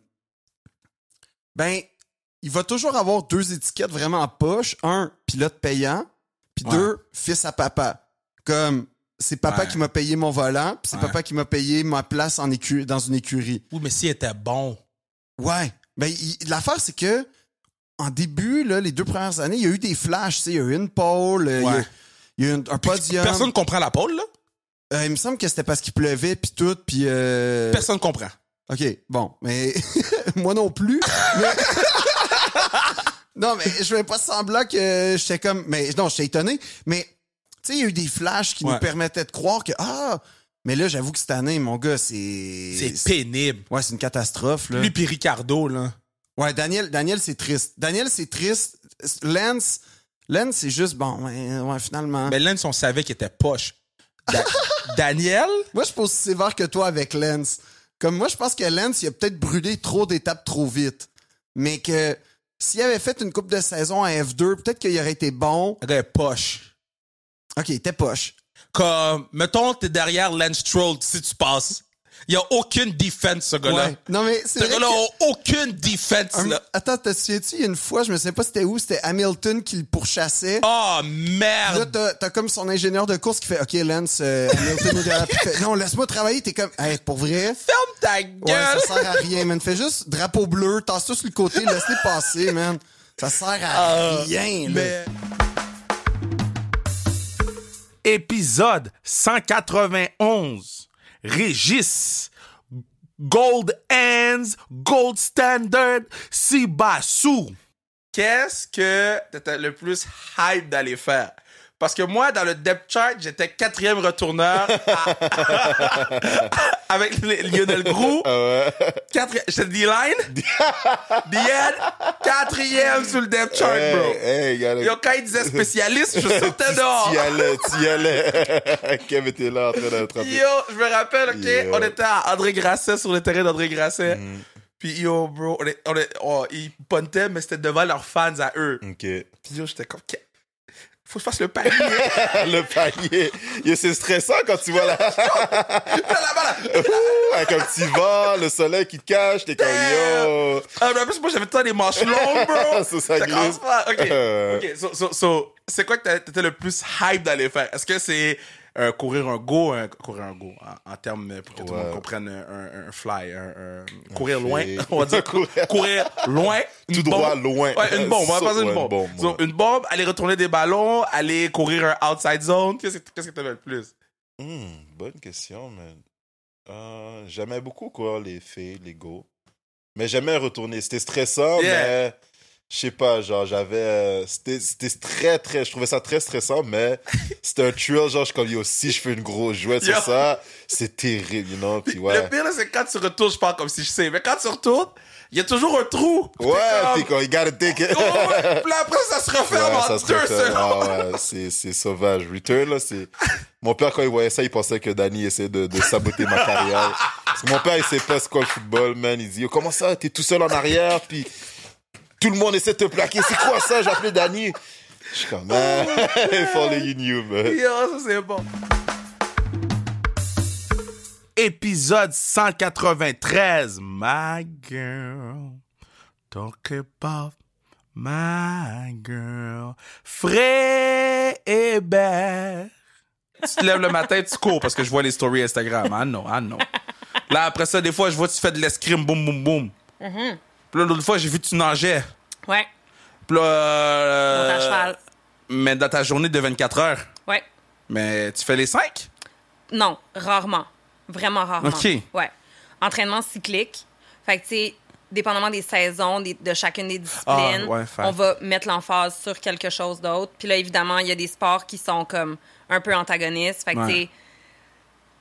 ben, il va toujours avoir deux étiquettes vraiment en poche. Un, pilote payant, puis Ouais. deux, fils à papa. Comme, c'est papa Ouais. qui m'a payé mon volant, puis c'est Ouais. papa qui m'a payé ma place en écu dans une écurie. Oui, mais s'il était bon. Ouais. Ben, l'affaire, c'est que, en début, là, les deux premières années, il y a eu des flashs, il y a eu une pole, euh, il y a- il y a eu un, un podium. Personne comprend la pole, là? Euh, il me semble que c'était parce qu'il pleuvait, puis tout, puis... euh, Personne comprend. OK, bon, mais moi non plus. mais- non, mais je vais pas semblant que j'étais comme... Mais non, j'étais étonné. Mais, tu sais, il y a eu des flashs qui Ouais. nous permettaient de croire que... Ah! Mais là, j'avoue que cette année, mon gars, c'est... C'est pénible. Ouais, c'est une catastrophe, là. Lui puis Ricardo, là. Ouais, Daniel, Daniel c'est triste. Daniel, c'est triste. Lance, Lance, c'est juste bon, ouais, ouais, finalement. Mais Lance, on savait qu'il était poche. Da- Daniel? Moi, je suis pas aussi sévère que toi avec Lance. Comme moi, je pense que Lance, il a peut-être brûlé trop d'étapes trop vite. Mais que s'il avait fait une coupe de saison à F2, peut-être qu'il aurait été bon. Est poche. Ok, il était poche. Comme, mettons, t'es derrière Lance Stroll si tu passes. Il y a aucune défense, ce gars-là. Ouais. Non, mais c'est Ce gars-là que- a aucune défense, là. Attends, te souviens-tu, il y a une fois, je me sais pas c'était où, c'était Hamilton qui le pourchassait. Oh, Là, merde! t'as, t'as comme son ingénieur de course qui fait OK, Lance, euh, Hamilton est derrière. Fait, non, laisse-moi travailler. T'es comme, hey, pour vrai? Ferme ta Ouais, gueule! ça sert à rien, man. Fais juste drapeau bleu, tasse-toi sur le côté, laisse-les passer, man. Ça sert à Ah, rien, là. mais- Épisode 191. Régis. Gold Hands, Gold Standard, Sibassou. Qu'est-ce que t'étais le plus hype d'aller faire? Parce que moi, dans le depth chart, j'étais quatrième retourneur à- avec Lionel Grou. Quatrième, j'étais D-line. D-N, quatrième sur le depth chart, bro. Hey, hey, Yo, quand il disait spécialiste, je sortais dehors. Tu y allais, tu y allais. Kev était là en train d'attraper. Yo, je me rappelle, OK, Yo. on était à André Grasset, sur le terrain d'André Grasset. Puis yo, bro, on est, on est, oh, ils puntaient, mais c'était devant leurs fans à eux. OK. Puis yo, j'étais comme, faut que je fasse le panier. le panier. C'est stressant quand tu vois la... Avec un petit vent, le soleil qui te cache, t'es comme yo. Ah, mais en plus, moi, j'avais temps des manches longues, bro. Ça, ça glisse. pas. OK. Euh. OK. So, so, so, c'est quoi que t'étais le plus hype d'aller faire? Est-ce que c'est euh, courir un go, un, courir un go, en, en termes euh, pour que tout le monde comprenne un, un- un fly, un, un- courir loin, on va dire Courir- loin, Tout droit, bombe. loin. Ouais, une bombe, on va passer une bombe. une bombe, So, une bombe, aller retourner des ballons, aller courir un outside zone. Qu'est-ce que qu'est-ce que le plus? Hmm, bonne question, man. Euh, j'aimais beaucoup, quoi, les filles, les go. Mais j'aimais retourner. C'était stressant, Yeah. mais je sais pas, genre, j'avais. euh, C'était c'était très, très. Je trouvais ça très stressant, mais c'était un thrill, genre, je comme, yo, si je fais une grosse jouette sur ça, c'est terrible, you know, puis ouais. Le pire, c'est quand tu retournes, je parle comme si je sais, mais quand tu retournes, il y a toujours un trou. Ouais, t'es comme, you gotta take it. Oh. Puis là, après, ça se referme Ouais, en deux secondes. Ah ouais, c'est, sauvage. Return, là, c'est. Mon père, quand il voyait ça, il pensait que Danny essayait de, de saboter ma carrière. Parce que mon père, il sait pas c'est quoi le football, man. Il dit, Yo, comment ça, t'es tout seul en arrière, puis tout le monde essaie de te plaquer. C'est quoi ça? J'ai appelé Danny. Je suis comme, man, if only you man. Yo, ça, c'est bon. Épisode 193. My girl. Talk about my girl. Frais et belle. Tu te lèves le matin, tu cours parce que je vois les stories Instagram. Ah non, ah non. Là, après ça, des fois, je vois que tu fais de l'escrime, boum, boum, boum. Mhm. Puis là, l'autre fois, j'ai vu que tu nageais. Ouais. Puis là. euh, Monte à cheval. Mais dans ta journée de 24 heures. Ouais. Mais tu fais les 5? Non, rarement. Vraiment rarement. OK. Ouais. Entraînement cyclique. Fait que, tu sais, dépendamment des saisons, des- de chacune des disciplines, Ah, ouais, on va mettre l'emphase sur quelque chose d'autre. Puis là, évidemment, il y a des sports qui sont comme un peu antagonistes. Fait que, Ouais. tu sais,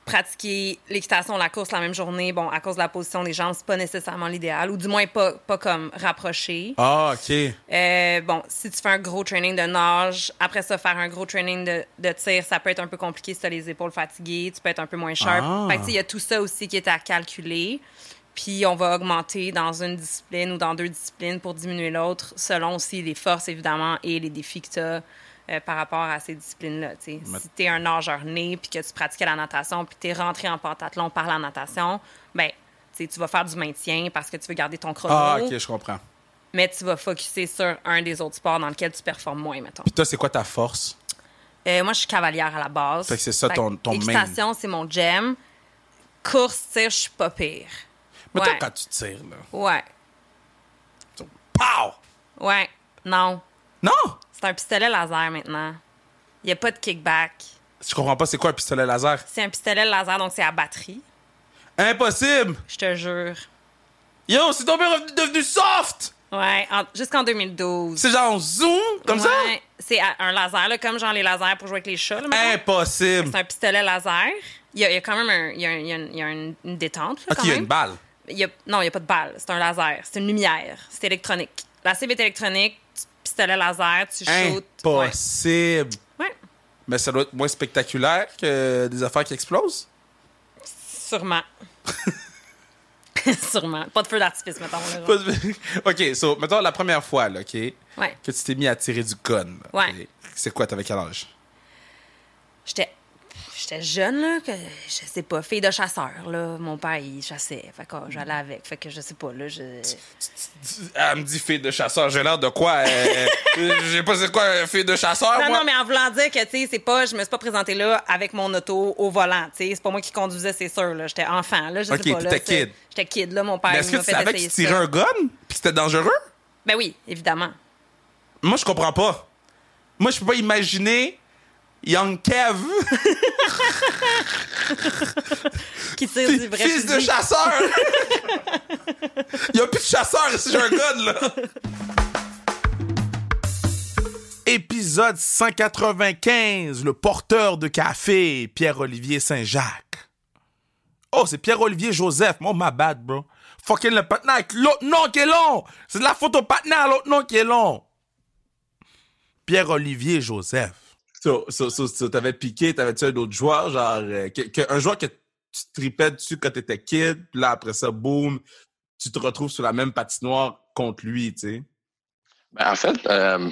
pratiquer l'équitation, la course la même journée, bon, à cause de la position des jambes, c'est pas nécessairement l'idéal, ou du moins pas, pas comme rapproché. Ah, OK. Euh, bon, si tu fais un gros training de nage, après ça, faire un gros training de, de tir, ça peut être un peu compliqué si tu as les épaules fatiguées, tu peux être un peu moins sharp. Ah. Fait que, il y a tout ça aussi qui est à calculer. Puis on va augmenter dans une discipline ou dans deux disciplines pour diminuer l'autre, selon aussi les forces, évidemment, et les défis que tu as euh, par rapport à ces disciplines-là. Mais- Si tu es un nageur né, puis que tu pratiquais la natation, puis tu es rentré en pentathlon par la natation, ben, tu vas faire du maintien parce que tu veux garder ton chrono Ah, OK, je comprends. mais tu vas focuser sur un des autres sports dans lequel tu performes moins, mettons. Puis toi, c'est quoi ta force? Euh, moi, je suis cavalière à la base. Fait que c'est ça ton- ton main. C'est mon gem. Course, tir, je suis pas pire. Mais toi, quand tu tires, là. Ouais. Pow! Ouais. Non. Non! C'est un pistolet laser maintenant. Il n'y a pas de kickback. Je comprends pas, c'est quoi un pistolet laser? C'est un pistolet laser, donc c'est à batterie. Impossible! Je te jure. Yo, c'est tombé devenu soft! Ouais, en- jusqu'en 2012. C'est genre zoom, comme ça? Ouais, C'est à- un laser, là, comme genre les lasers pour jouer avec les chats. là. Impossible! C'est un pistolet laser. Il y a, il y a quand même un- il y a un- il y a une, il y a une- une détente, là, quand il y a même. une balle. il y a- non, il n'y a pas de balle. C'est un laser. C'est une lumière. C'est électronique. La cible est électronique. Pistolet laser, tu shootes. Impossible. Ouais. Mais ça doit être moins spectaculaire que des affaires qui explosent? Sûrement. Sûrement. Pas de feu d'artifice, mettons. là, de- OK, so, mettons la première fois, là, OK, Ouais. que tu t'es mis à tirer du gun. là, Ouais. C'est quoi, t'avais quel âge? J'étais. J'étais jeune, là, que je sais pas, fille de chasseur, là. Mon père, il chassait. Fait que oh, j'allais avec. Fait que je sais pas, là, je. Elle me dit fille de chasseur. J'ai l'air de quoi? euh, J'ai pas c'est quoi, fille de chasseur, Non, non, mais en voulant dire que, tu sais, c'est pas, je me suis pas présentée là avec mon auto au volant, tu sais. C'est pas moi qui conduisais, c'est sûr, là. J'étais enfant, là. Je Ok, sais pas, là. kid. J'étais kid, là. Mon père, Mais est-ce que tu savais que tu tirais un gun? Puis c'était dangereux? Ben oui, évidemment. Moi, je comprends pas. Moi, je peux pas imaginer Young Kev, Qui tire du vrai fils de chasseur. Il y a plus de chasseur ici, j'ai un gun, là. Épisode 195, le porteur de café, Pierre-Olivier Saint-Jacques. Oh, c'est Pierre-Olivier Joseph. Moi, ma bad, bro. Fucking le patin avec l'autre nom qui est long. C'est de la photo patin à l'autre nom qui est long. Pierre-Olivier Joseph. So, so, so, so, t'avais piqué, t'avais-tu un autre joueur, genre, euh, que- que- un joueur que tu tripais dessus quand t'étais kid, puis là, après ça, boum, tu te retrouves sur la même patinoire contre lui, tu sais? Ben, en fait, euh,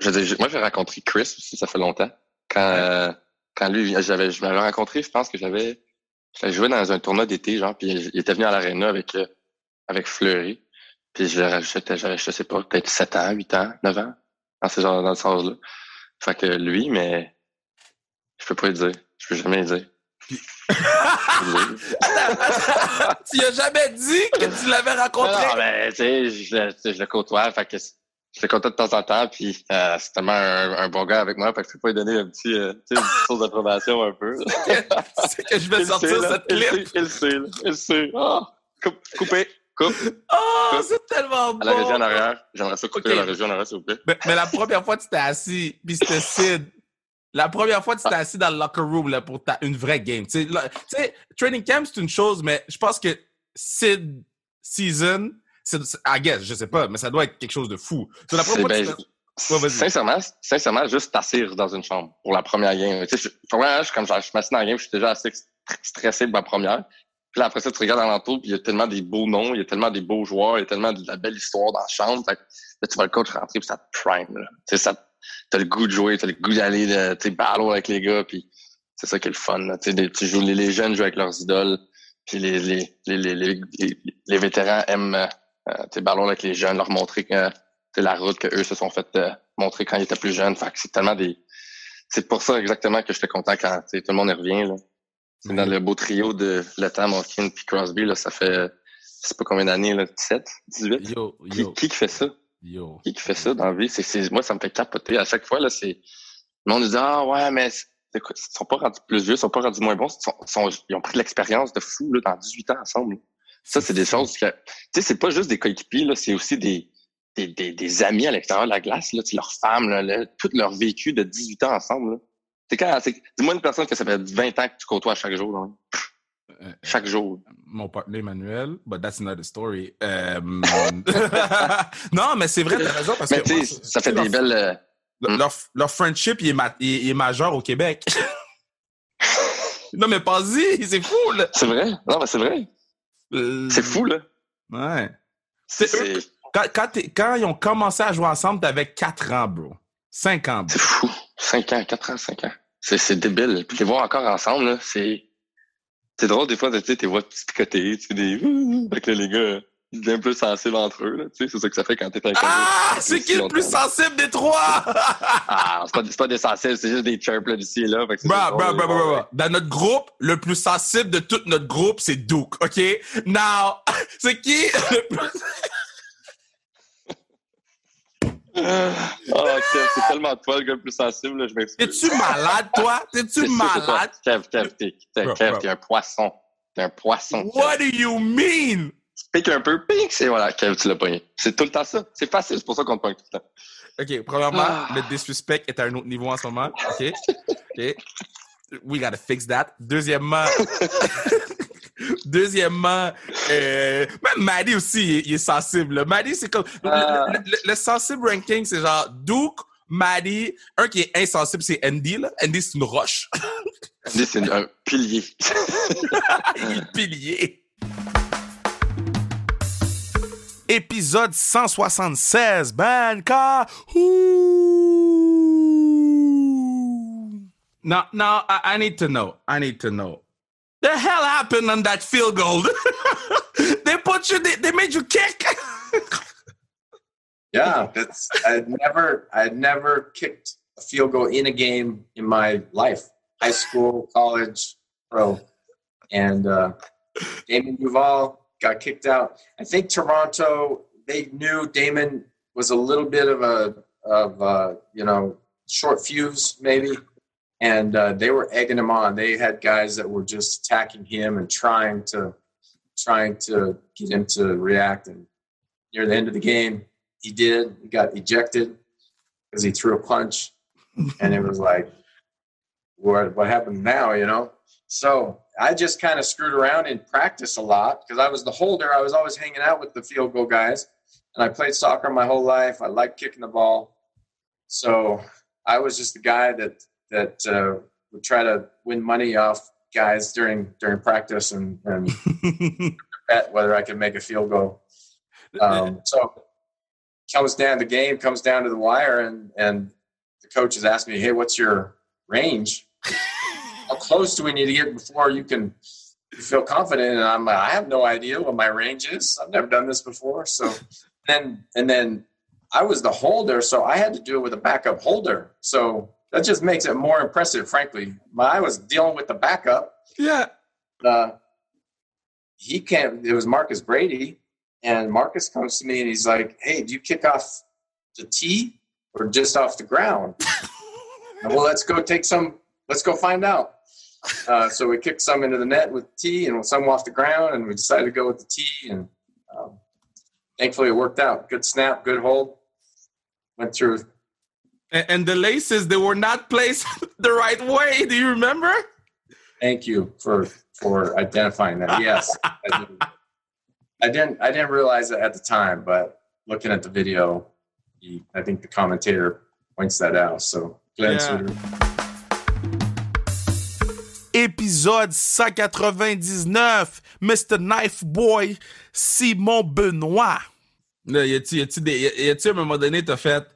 je dire, moi, j'ai rencontré Chris aussi, ça fait longtemps. Quand, euh, quand lui, j'avais, je m'avais rencontré, je pense que j'avais, j'avais joué dans un tournoi d'été, genre, puis il était venu à l'aréna avec, euh, avec Fleury. Puis je l'ai- j'étais, j'avais, je sais pas, peut-être 7 ans, 8 ans, 9 ans, dans ce genre, dans ce sens-là. Fait que lui, mais, je peux pas le dire. Je peux jamais le dire. tu as jamais dit que tu l'avais rencontré? Non, mais tu sais, je, le- tu sais, je le côtoie, fait que je le côtoie de temps en temps, puis euh, c'est tellement un, un bon gars avec moi, fait que je peux pas lui donner un petit, euh, tu sais, une petite source d'approbation un peu. C'est que je vais Il sortir sait, cette il clip. sait, Il sait, il sait. Ah, coupe, coupé, coupe. Oh, c'est tellement À la région en bon. arrière. J'aimerais ça couper Ok. à la région en arrière, s'il vous plaît. Mais, mais la première fois que tu t'es assis, puis c'était Sid. La première fois que tu t'es assis dans le locker room là, pour ta, une vraie game. Tu sais, training camp, c'est une chose, mais je pense que Sid season, c'est, c'est- I guess, je sais pas, mais ça doit être quelque chose de fou. So, la première fois C'est que ben, Ouais, sincèrement, sincèrement, juste t'asseoir dans une chambre pour la première game. Tu sais, je, premièrement, je, comme je, je m'assieds dans la game, je suis déjà assez stressé pour ma première. Puis là, après ça, tu regardes alentour, puis il y a tellement des beaux noms, il y a tellement des beaux joueurs, il y a tellement de la belle histoire dans la chambre. Fait là, tu vois le coach rentrer, puis ça te prime. Là. Tu sais, ça, t'as le goût de jouer, t'as le goût d'aller, battle avec les gars, puis c'est ça qui est le fun. Là. Des- tu joues, les, jeunes jouent avec leurs idoles, puis les, les, les, les, vétérans aiment euh, euh, battle avec les jeunes, leur montrer que la route que eux se sont fait euh, montrer quand ils étaient plus jeunes. Fait que c'est tellement des. C'est pour ça exactement que j'étais content quand tout le monde y revient. Là. C'est dans le beau trio de Letang, Malkin puis Crosby, là, ça fait je sais pas combien d'années, là, 17, 18. Yo, Qui, yo, qui qui fait ça? yo. Qui qui fait ça dans la vie? C'est, c'est, moi, ça me fait capoter. À chaque fois, là, c'est. Le monde dit Ah ouais, mais ils sont pas rendus plus vieux, ils sont pas rendus moins bons. Ils, sont- sont- ils ont pris de l'expérience de fou là, dans 18 ans ensemble. Ça, c'est des choses que. Tu sais, c'est pas juste des coéquipiers, là, c'est aussi des, des, des, des amis à l'extérieur de la glace, là, leurs femmes, là, là, tout leur vécu de 18 ans ensemble. Là. C'est quand, dis-moi une personne que ça fait 20 ans que tu côtoies chaque jour. Là. Euh, Chaque jour. Mon partenaire Emmanuel, but that's another story. Euh, non, mais c'est vrai, t'as raison, parce Mais que. ça fait des belles. euh, Leur, leur, leur friendship, il est, ma- il est- il est majeur au Québec. non, mais pas-y, c'est fou, là. C'est vrai? Non, mais c'est vrai. Euh, C'est fou, là. Ouais. C'est, Quand, quand, quand ils ont commencé à jouer ensemble, t'avais 4 ans, bro. 5 ans, bro. c'est fou. 5 ans, 4 ans, 5 ans. C'est, c'est débile. Puis les voir encore ensemble, c'est. C'est drôle, des fois, tu sais, tes voix picoter, tu sais, des. Fait que là, les gars, ils deviennent plus sensibles entre eux. Tu sais, c'est ça que ça fait quand t'es avec. Ah! C'est qui le plus sensible des trois? Ah, c'est pas, c'est pas des sensibles, c'est juste des chirps, là, d'ici et là. Fait que drôle, bra, bra, bra, ouais. bra. Dans notre groupe, le plus sensible de tout notre groupe, c'est Duke, OK? Now, c'est qui le plus... Ah, Kev, c'est tellement toi, le gars le plus sensible, là, je m'excuse. T'es-tu malade, toi? T'es-tu malade? Kev, Kev, t'es, Kev, t'es un poisson. T'es un poisson. What do you mean? Pique un peu, pique, c'est voilà, Kev, tu l'as pogné. C'est tout le temps ça. C'est facile, c'est pour ça qu'on te pogne tout le temps. OK, premièrement, Ah. le disrespect est à un autre niveau en ce moment, OK? OK? We gotta fix that. Deuxièmement, Deuxièmement, euh, même Maddie aussi, il est, il est sensible. là. Maddie, c'est comme. le- Ah. Le, le- le sensible ranking, c'est genre Duke, Maddie. Un qui est insensible, c'est Andy. Là. Andy, c'est une roche. Andy, c'est un pilier. Pilier. Épisode 176, Banka. No, no, I, I need to know. I need to know. The hell happened on that field goal? they put you, they, they made you kick. Yeah, that's I'd never I'd never kicked a field goal in a game in my life. High school, college, pro. And uh Damon Duval got kicked out. I think Toronto, they knew Damon was a little bit of a of uh, you know, short fuse maybe. And uh, they were egging him on. They had guys that were just attacking him and trying to trying to get him to react. And near the end of the game, he did. He got ejected because he threw a punch, and it was like, what what happened now? You know. So I just kind of screwed around in practice a lot because I was the holder. I was always hanging out with the field goal guys, and I played soccer my whole life. I liked kicking the ball, so I was just the guy that that uh, would try to win money off guys during during practice and, and bet whether I could make a field goal. Um, so comes down the game comes down to the wire and and the coach has asked me hey what's your range? How close do we need to get before you can feel confident? And i'm like i have no idea what my range is. I've never done this before. So then and then i was the holder so i had to do it with a backup holder. So that just makes it more impressive frankly My- i was dealing with the backup yeah uh, he can't. It was Marcus Brady, and Marcus comes to me and he's like, "Hey, do you kick off the tee or just off the ground?" Well, let's go take some. Let's go find out. Uh, so we kicked some into the net with tee and some off the ground, and we decided to go with the tee. And um, thankfully, it worked out. Good snap, good hold. Went through. And, and the laces, they were not placed the right way. Do you remember? Thank you for for identifying that. Yes, I, didn't, I didn't. I didn't realize it at the time, but looking at the video, he, I think the commentator points that out. So Glenn Yeah. Suter. Épisode 199, Mr. Knife Boy, Simon Benoît. Là, y a-tu, y a-tu des- y a-tu à un moment donné, t'as fait,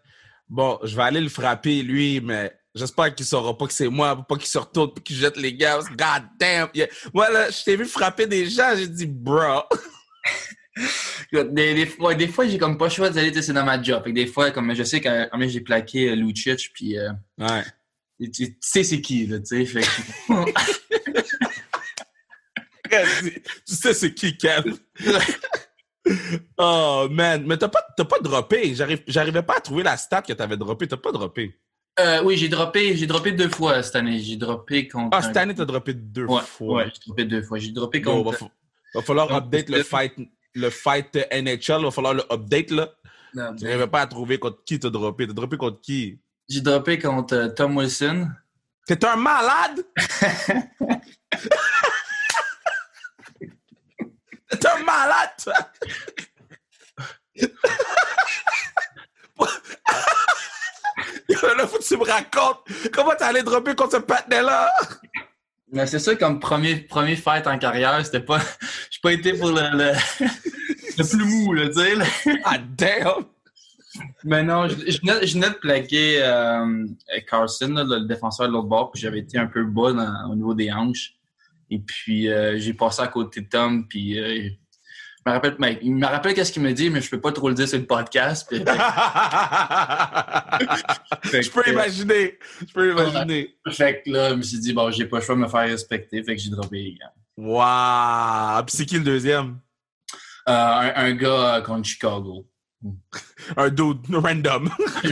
bon, je vais aller le frapper, lui, mais j'espère qu'il saura pas que c'est moi, pas qu'il se retourne, puis qu'il jette les gars. que God damn! Y a- Moi, là, je t'ai vu frapper des gens, j'ai dit, bro. Des, des, ouais, des fois, j'ai comme pas le choix d'aller, c'est dans ma job. Fait que des fois, comme je sais un j'ai plaqué euh, Lucic, puis euh, ouais. tu, tu sais c'est qui, là, tu sais. Fait que- tu sais c'est qui, Kev? oh, man. Mais t'as pas, pas droppé. J'arrivais pas à trouver la stat que t'avais droppé. T'as pas droppé. Euh, oui, j'ai droppé, j'ai droppé deux fois cette année. J'ai droppé contre. Ah, cette année, t'as droppé deux Ouais, fois. Ouais, j'ai droppé deux fois. J'ai droppé contre. va, fa- va falloir update le fight, le fight NHL. Va falloir le update, là. N'arrivais pas à trouver contre qui t'as droppé. T'as droppé contre qui? J'ai droppé contre euh, Tom Wilson. T'es un malade? T'es un malade, toi! là, faut que tu me racontes comment t'es allé dropper contre ce patinet-là? Mais c'est ça, comme premier, premier fight en carrière, c'était pas. J'ai pas été pour le, le, le plus mou, là, tu sais. Ah, damn! Mais non, je, je venais, je venais de plaquer euh, Carson, là, le défenseur de l'autre bord, puis j'avais été un peu bas dans- au niveau des hanches. Et puis, euh, j'ai passé à côté de Tom, puis euh, je me rappelle, mais il me rappelle qu'est-ce qu'il me dit, mais je peux pas trop le dire sur le podcast. puis- Je peux imaginer. Je peux imaginer. Fait que là, je me suis dit, bon, j'ai pas le choix de me faire respecter, fait que j'ai droppé les gants. Wow! Puis c'est qui le deuxième? Euh, un, un gars contre Chicago. Un dude random.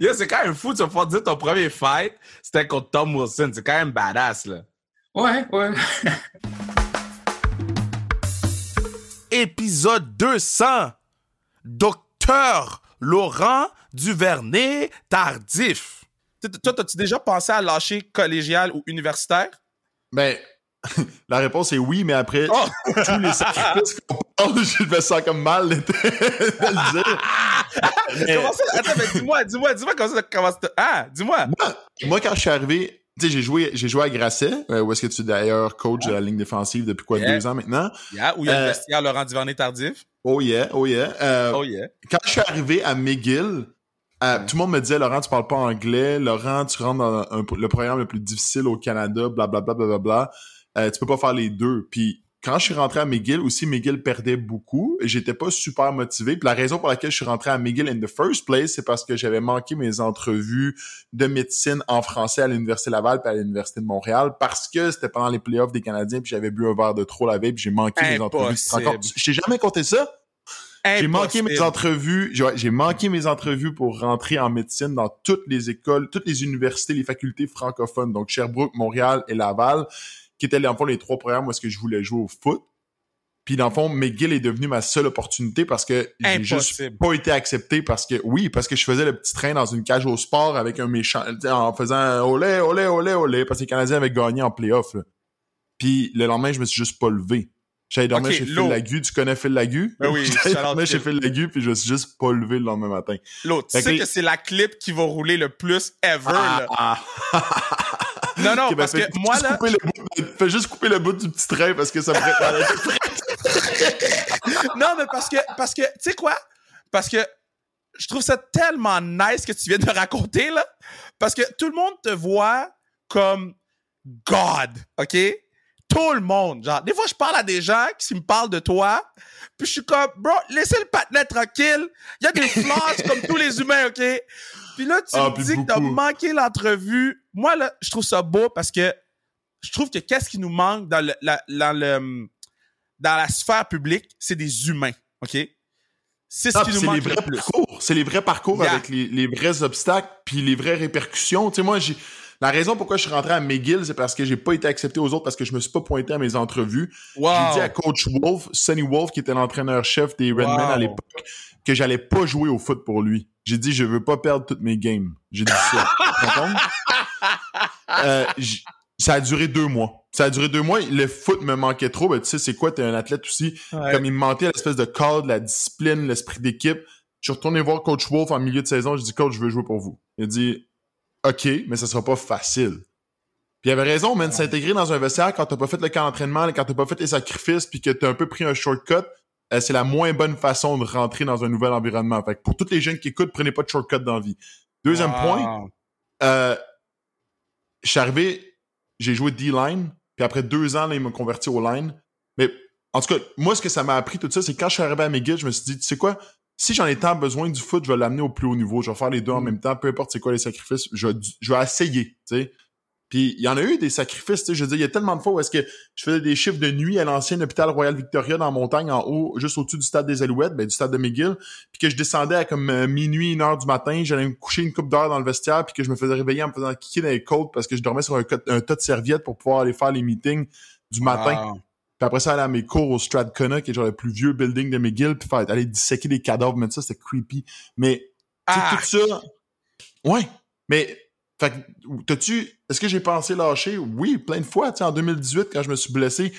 Yo, c'est quand même fou de se faire dire ton premier fight, c'était contre Tom Wilson. C'est quand même badass, là. Ouais, ouais. Épisode 200, Docteur Laurent Duvernay Tardif. Toi, as-tu déjà pensé à lâcher collégial ou universitaire? Ben, la réponse est oui, mais après Oh! tous les sacrifices qu'on parle, je me sens comme mal de, le dire. Mais- Comment ça? Attends, mais dis-moi, dis-moi, dis-moi comment ça commence. Ah, dis-moi. Moi, moi, quand je suis arrivé, tu sais, j'ai joué, j'ai joué à Grasset, euh, où est-ce que tu es d'ailleurs coach de la ligne défensive depuis quoi, Yeah. deux ans maintenant? Yeah, où il y a le Euh, vestiaire Laurent Duvernay tardif. Oh yeah, oh yeah. Euh, Oh yeah. Quand je suis arrivé à McGill, euh, tout le monde me disait, Laurent, tu parles pas anglais. Laurent, tu rentres dans un- le programme le plus difficile au Canada, blablabla, blablabla. Euh, tu peux pas faire les deux. Puis quand je suis rentré à McGill, aussi, McGill perdait beaucoup et j'étais pas super motivé. Puis la raison pour laquelle je suis rentré à McGill in the first place, c'est parce que j'avais manqué mes entrevues de médecine en français à l'Université Laval puis à l'Université de Montréal parce que c'était pendant les playoffs des Canadiens puis j'avais bu un verre de trop la veille puis j'ai manqué mes entrevues. Impossible. Je t'ai jamais compté ça? J'ai manqué mes entrevues, j'ai manqué mes entrevues pour rentrer en médecine dans toutes les écoles, toutes les universités, les facultés francophones, donc Sherbrooke, Montréal et Laval, qui étaient dans le fond les trois programmes où est-ce que je voulais jouer au foot. Puis dans le fond, McGill est devenu ma seule opportunité parce que j'ai juste pas été accepté parce que oui, parce que je faisais le petit train dans une cage au sport avec un méchant en faisant olé olé olé olé parce que les Canadiens avaient gagné en playoff. là. Puis le lendemain, je me suis juste pas levé. J'allais dormir Ok, chez Phil. Lagu. Tu connais Phil Lagu? Ben oui, J'allais dormir chez Phil. Lagu, puis je me suis juste pas levé le lendemain matin. L'autre, tu sais que- c'est la clip qui va rouler le plus ever, là. Ah, Non, non, ben, parce que moi, là... fais juste couper le bout du petit train parce que ça me non, mais parce que, parce que, tu sais quoi? Parce que je trouve ça tellement nice que tu viens de raconter, là. Parce que tout le monde te voit comme God, OK? Tout le monde. Genre, des fois, je parle à des gens qui me parlent de toi, puis je suis comme, bro, laissez le patinet tranquille. Il y a des flaws comme tous les humains, OK? Puis là, tu Ah, me dis que t'as manqué l'entrevue. Moi, là, je trouve ça beau parce que je trouve que qu'est-ce qui nous manque dans le, la- dans le, dans la sphère publique, c'est des humains, OK? C'est ce Ah, qui nous les manque le vrais plus. parcours. C'est les vrais parcours Yeah. avec les, les vrais obstacles puis les vraies répercussions. Tu sais, moi, j'ai la raison pourquoi je suis rentré à McGill, c'est parce que j'ai pas été accepté aux autres parce que je me suis pas pointé à mes entrevues. Wow. J'ai dit à coach Wolf, Sonny Wolf, qui était l'entraîneur-chef des Redmen Wow. à l'époque, que j'allais pas jouer au foot pour lui. J'ai dit, je veux pas perdre toutes mes games. J'ai dit ça. Euh, ça a duré deux mois. Ça a duré deux mois. Le foot me manquait trop. Ben, tu sais, c'est quoi? T'es un athlète aussi. Ouais. Comme il me manquait l'espèce de cadre, la discipline, l'esprit d'équipe. Je suis retourné voir Coach Wolf en milieu de saison. Je dis, Coach, je veux jouer pour vous. Il a dit, OK, mais ça sera pas facile. Puis il avait raison, man, de s'intégrer dans un vestiaire quand t'as pas fait le camp d'entraînement, quand t'as pas fait les sacrifices, puis que t'as un peu pris un shortcut, euh, c'est la moins bonne façon de rentrer dans un nouvel environnement. Fait que pour tous les jeunes qui écoutent, prenez pas de shortcut dans la vie. Deuxième Wow. point, euh, je suis arrivé, j'ai joué D-line, puis après deux ans, là, il m'a converti au line. Mais en tout cas, moi, ce que ça m'a appris tout ça, c'est quand je suis arrivé à McGill, je me suis dit, tu sais quoi, si j'en ai tant besoin du foot, je vais l'amener au plus haut niveau. Je vais faire les deux en même temps, peu importe c'est quoi les sacrifices, je, vais- je vais essayer, tu sais. Puis il y en a eu des sacrifices, tu sais, je veux dire, il y a tellement de fois où est-ce que je faisais des chiffres de nuit à l'ancien hôpital Royal Victoria dans la montagne, en haut, juste au-dessus du stade des Alouettes, ben, du stade de McGill, puis que je descendais à comme euh, minuit, une heure du matin, j'allais me coucher une coupe d'heure dans le vestiaire, puis que je me faisais réveiller en me faisant kicker dans les côtes parce que je dormais sur un, tas de serviettes pour pouvoir aller faire les meetings du matin. Wow. Puis après ça, aller à mes cours au Stradcona, qui est genre le plus vieux building de McGill, puis faire, aller disséquer des cadavres, mais ça, c'était creepy. Mais, tu sais, Ah. tout ça... Ouais, mais... Fait que, t'as-tu... Est-ce que j'ai pensé lâcher? Oui, plein de fois. Tu sais, en 2018, quand je me suis blessé,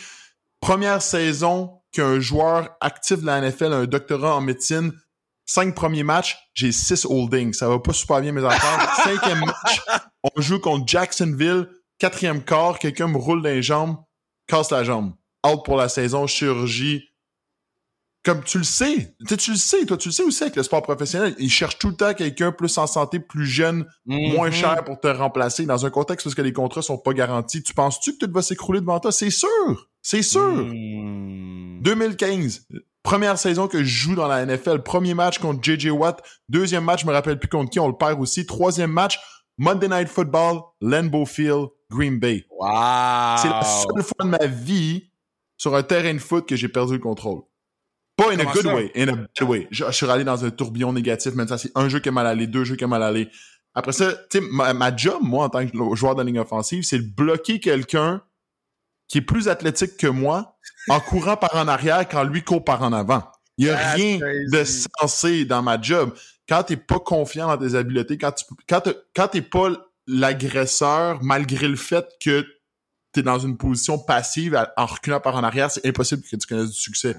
première saison qu'un joueur actif de la NFL a un doctorat en médecine, cinq premiers matchs, j'ai six holdings. Ça va pas super bien, mes affaires. Cinquième match, on joue contre Jacksonville. Quatrième quart, quelqu'un me roule dans les jambes, casse la jambe. Out pour la saison, chirurgie. Comme tu le sais, tu sais, tu le sais, toi, tu le sais aussi avec le sport professionnel. Ils cherchent tout le temps quelqu'un plus en santé, plus jeune, moins Mhm. cher pour te remplacer dans un contexte où que les contrats sont pas garantis. Tu penses-tu que tout va s'écrouler devant toi? C'est sûr! C'est sûr! Hmm. 2015, première saison que je joue dans la NFL. Premier match contre JJ Watt. Deuxième match, je me rappelle plus contre qui, on le perd aussi. Troisième match, Monday Night Football, Lambeau Field, Green Bay. Wow. C'est la seule fois de ma vie sur un terrain de foot que j'ai perdu le contrôle. Pas in a good ça? way, in a bad way. Je, je suis allé dans un tourbillon négatif, mais ça, c'est un jeu qui est mal allé, deux jeux qui est mal allé. Après ça, tu sais, ma, ma job, moi, en tant que joueur de ligne offensive, c'est de bloquer quelqu'un qui est plus athlétique que moi en courant par en arrière quand lui court par en avant. Il y a That's rien crazy. de sensé dans ma job. Quand t'es pas confiant dans tes habiletés, quand tu quand t'es- quand t'es pas l'agresseur, malgré le fait que t'es dans une position passive en reculant par en arrière, c'est impossible que tu connaisses du succès.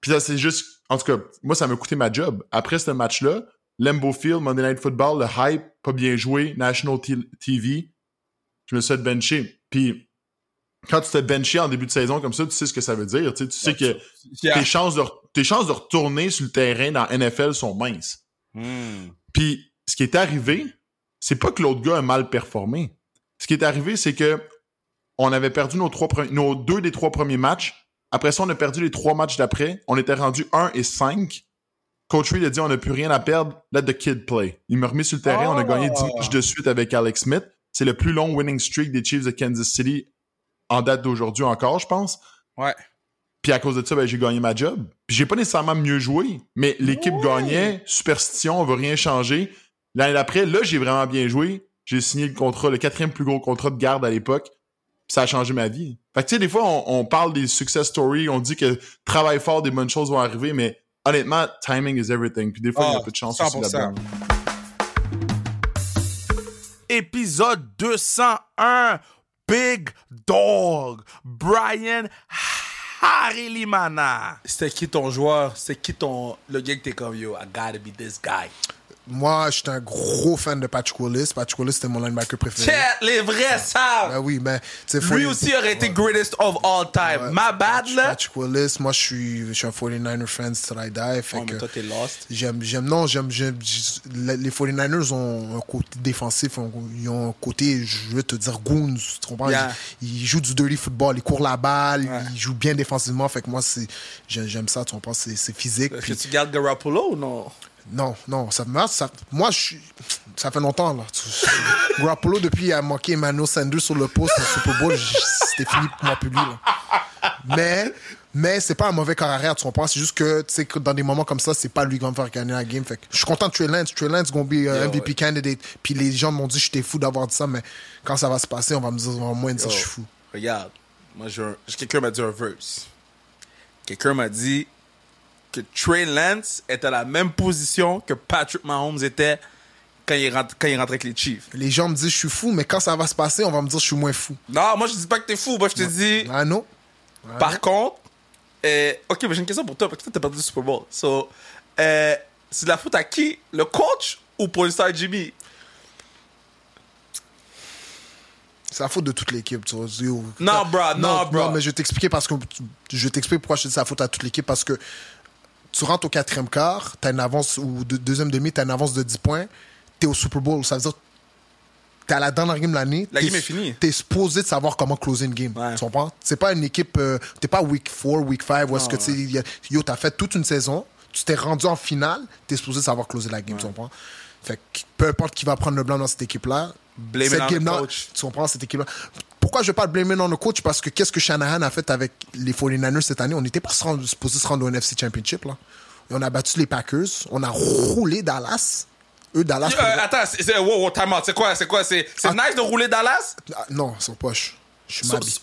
Puis là, c'est juste, en tout cas, moi, ça m'a coûté ma job. Après ce match-là, Lambeau Field, Monday Night Football, le hype, pas bien joué, National TV, je me suis fait bencher. Puis quand tu te benché en début de saison comme ça, tu sais ce que ça veut dire. Tu sais, tu sais que tes, chances de, tes chances de retourner sur le terrain dans NFL sont minces. Hmm. Puis ce qui est arrivé, c'est pas que l'autre gars a mal performé. Ce qui est arrivé, c'est que on avait perdu nos, trois nos deux des trois premiers matchs. Après ça, on a perdu les trois matchs d'après. On était rendu 1 et 5. Coach Reed a dit on n'a plus rien à perdre, let the kid play. Il m'a remis sur le terrain, on a gagné 10 matchs de suite avec Alex Smith. C'est le plus long winning streak des Chiefs de Kansas City en date d'aujourd'hui encore, je pense. Ouais. Puis à cause de ça, ben, j'ai gagné ma job. Puis j'ai pas nécessairement mieux joué, mais l'équipe gagnait, superstition, on veut rien changer. L'année d'après, là, j'ai vraiment bien joué. J'ai signé le contrat, le quatrième plus gros contrat de garde à l'époque. Puis ça a changé ma vie. Fait que tu sais, des fois, on, on parle des success stories, on dit que travail fort, des bonnes choses vont arriver, mais honnêtement, timing is everything. Puis des fois, il y a Ah, un peu de chance aussi 100%. là-dedans. Épisode 201. Big Dog. Brian Harilimana. C'était qui ton joueur? C'était qui ton. Le gars que t'es comme yo, I gotta be this guy. Moi, j'étais un gros fan de Patrick Willis. Patrick Willis, c'était mon linebacker préféré. Tiens, les vrais savent! Ben oui, mais... Lui aussi aurait été greatest of all time. My bad, là. Patrick Willis, moi, je suis, je suis un 49er fan till I die. Fait que toi, t'es lost. J'aime, j'aime, non, j'aime, les 49ers ont un côté défensif, ont- ils ont un côté, je veux te dire, goons, tu comprends? Yeah. Ils, ils jouent du dirty football, ils courent la balle, ils jouent bien défensivement, fait que moi, c'est, j'aime ça, tu comprends? C'est, c'est physique. Est-ce puis- que tu gardes Garoppolo ou non? Non, non, ça, moi, ça, moi, je ça fait longtemps, là. Garoppolo, depuis, a manqué Emmanuel Sanders sur le poste au Super Bowl, c'était fini pour moi, plus lui, là. Mais, mais c'est pas un mauvais corps arrière, tu comprends? C'est juste que, tu sais, que dans des moments comme ça, c'est pas lui qui va me faire gagner la game. Fait que je suis content de Trey Lance. Trey Lance, gonna be uh, MVP candidate. Puis les gens m'ont dit, j'étais fou d'avoir dit ça, mais quand ça va se passer, on va me dire, on va moins dire, je suis fou. Regarde, moi, j'ai un- quelqu'un m'a dit un verse. Quelqu'un m'a dit que Trey Lance était à la même position que Patrick Mahomes était quand il, rentre, quand il rentrait avec les Chiefs. Les gens me disent, je suis fou, mais quand ça va se passer, on va me dire, je suis moins fou. Non, moi, je dis pas que t'es fou. Moi, je te dis. Ah non. Par contre, euh, ok, mais j'ai une question pour toi parce que toi, t'as perdu le Super Bowl. So, euh, c'est de la faute à qui? Le coach ou pour le star Jimmy? C'est la faute de toute l'équipe. tu vois. Non, bro, non, bro. mais je vais t'expliquer parce que je vais t'expliquer pourquoi je dis c'est la faute à toute l'équipe parce que tu rentres au quatrième quart, t'as une avance ou de- deuxième demi, t'as une avance de 10 points, t'es au Super Bowl, ça veut dire t'es à la dernière game de l'année. La game est finie. T'es supposé de savoir comment closer une game. Tu comprends? C'est pas une équipe, euh, t'es pas week 4, week 5, où est-ce que tu a- yo, t'as fait toute une saison, tu t'es rendu en finale, t'es supposé savoir closer la game, tu comprends? Fait que peu importe qui va prendre le blanc dans cette équipe-là, Blame cette game-là, coach. tu comprends, cette équipe-là. Pourquoi je vais pas le blâmer dans le coach? Parce que qu'est-ce que Shanahan a fait avec les 49ers cette année? On n'était pas supposé se rendre au NFC Championship, là. Et on a battu les Packers, on a roulé Dallas. Eux, Dallas. Euh, attends, c'est, c'est- wow, wow, time out. C'est quoi C'est quoi C'est, c'est nice de rouler Dallas? Ah, non, son poche. Je suis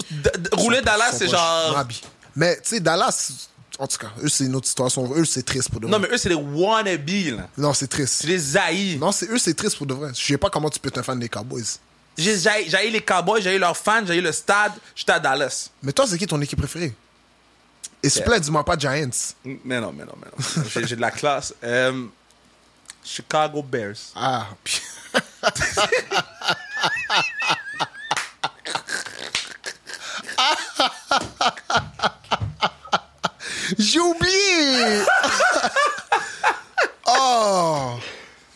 rouler Dallas, c'est genre. Mabi. Mais, tu sais, Dallas, en tout cas, eux, c'est une autre histoire. Eux, c'est triste pour de Non, vrai. mais eux, c'est des wannabes, là. Non, c'est triste. C'est des haïs. Non, c'est eux, c'est triste pour de vrai. Je sais pas comment tu peux être un fan des Cowboys. J'ai, eu les Cowboys, j'ai eu leurs fans, j'ai eu le stade, j'étais à Dallas. Mais toi, c'est qui ton équipe préférée? Et s'il te Yeah. plaît, dis-moi pas Giants. Mais non, mais non, mais non. j'ai, j'ai de la classe. Euh, Chicago Bears. Ah, J'ai oublié! oh!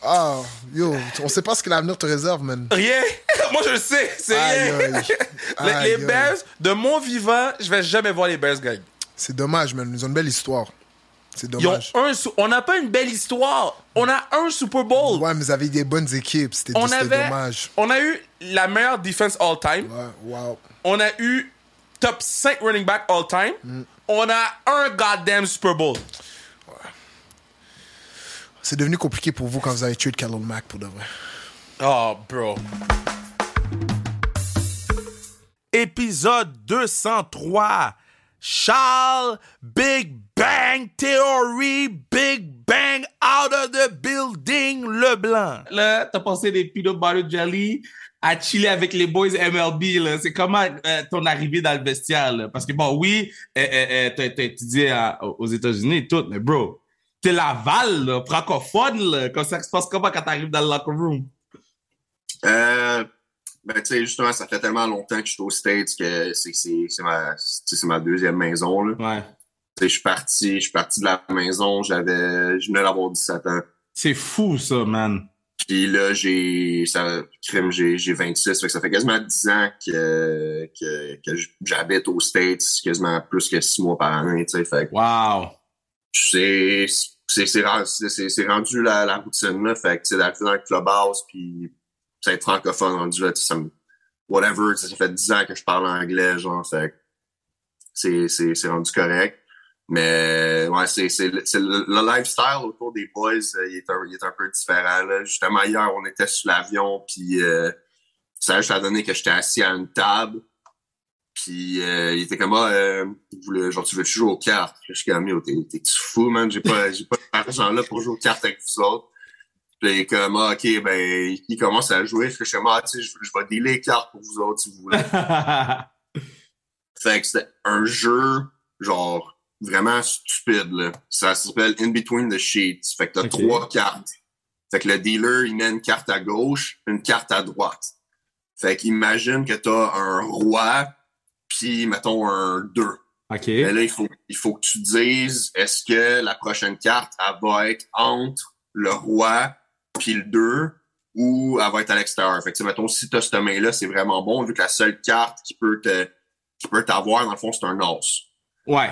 Oh, yo, on sait pas ce que l'avenir te réserve, man. Rien. Moi, je le sais. C'est Aïe, rien. aïe. les, les aïe. Bears, de mon vivant, je vais jamais voir les Bears gagner. C'est dommage, man. Ils ont une belle histoire. C'est Ils ont dommage. un on n'a pas une belle histoire. On a un Super Bowl. Ouais, mais ils avaient des bonnes équipes. C'était dommage. on a eu la meilleure defense all time. wow. On a eu top 5 running back all time. Mm. On a un goddamn Super Bowl. C'est devenu compliqué pour vous quand vous avez tué Khalil Mack, pour de vrai. Oh, bro. Épisode 203. Charles Big Bang Theory, Big Bang out of the building, Leblanc. Là, t'as passé des peanut butter jelly à chiller avec les boys MLB, là. C'est comment euh, ton arrivée dans le vestiaire, là? Parce que bon, oui, euh, t'as étudié à- aux États-Unis et tout, mais bro, t'es Laval, là, francophone, là. Comme ça se passe comment quand t'arrives dans le locker room? Euh, ben, tu sais, justement, ça fait tellement longtemps que je suis aux States que c'est ma, ma deuxième maison. Là. Ouais. Je suis parti, je suis parti de la maison, j'avais, je venais d'avoir 17 ans. C'est fou, ça, man. Puis là, j'ai, ça, crime, j'ai, j'ai 26, fait que ça fait quasiment 10 ans que, que, que j'habite aux States, quasiment plus que 6 mois par année, tu sais, fait que Wow! c'est, c'est, c'est rendu, c'est, c'est rendu la, la routine, là, fait que, tu sais, d'arriver dans le clubhouse, puis être francophone rendu là, tu sais, ça me, whatever, ça fait 10 ans que je parle anglais, genre, fait que c'est, c'est, c'est rendu correct. Mais ouais, c'est, c'est, le- c'est le, le lifestyle autour des boys, euh, il, est un, il est un peu différent. Là. Justement, hier, on était sur l'avion, puis euh, ça a juste à donner que j'étais assis à une table. Puis euh, il était comme ah, euh, genre tu veux jouer aux cartes? Je suis comme Yo, t'es, t'es fou, man, j'ai pas, j'ai pas d'argent là pour jouer aux cartes avec vous autres. Puis il est comme ah, ok, ben il commence à jouer. Je suis comme ah, tu sais, je vais dealer les cartes pour vous autres si vous voulez. Fait que c'était un jeu, genre, vraiment stupide, là. Ça s'appelle In Between the Sheets. Fait que t'as Ok. trois cartes. Fait que le dealer, il met une carte à gauche, une carte à droite. Fait qu'imagine que t'as un roi, puis mettons un 2. OK. Mais là, il faut, il faut que tu dises, est-ce que la prochaine carte, elle va être entre le roi puis le 2 ou elle va être à l'extérieur? Fait que, mettons, si t'as cette main-là, c'est vraiment bon, vu que la seule carte qui peut te, qui peut t'avoir, dans le fond, c'est un os. Ouais.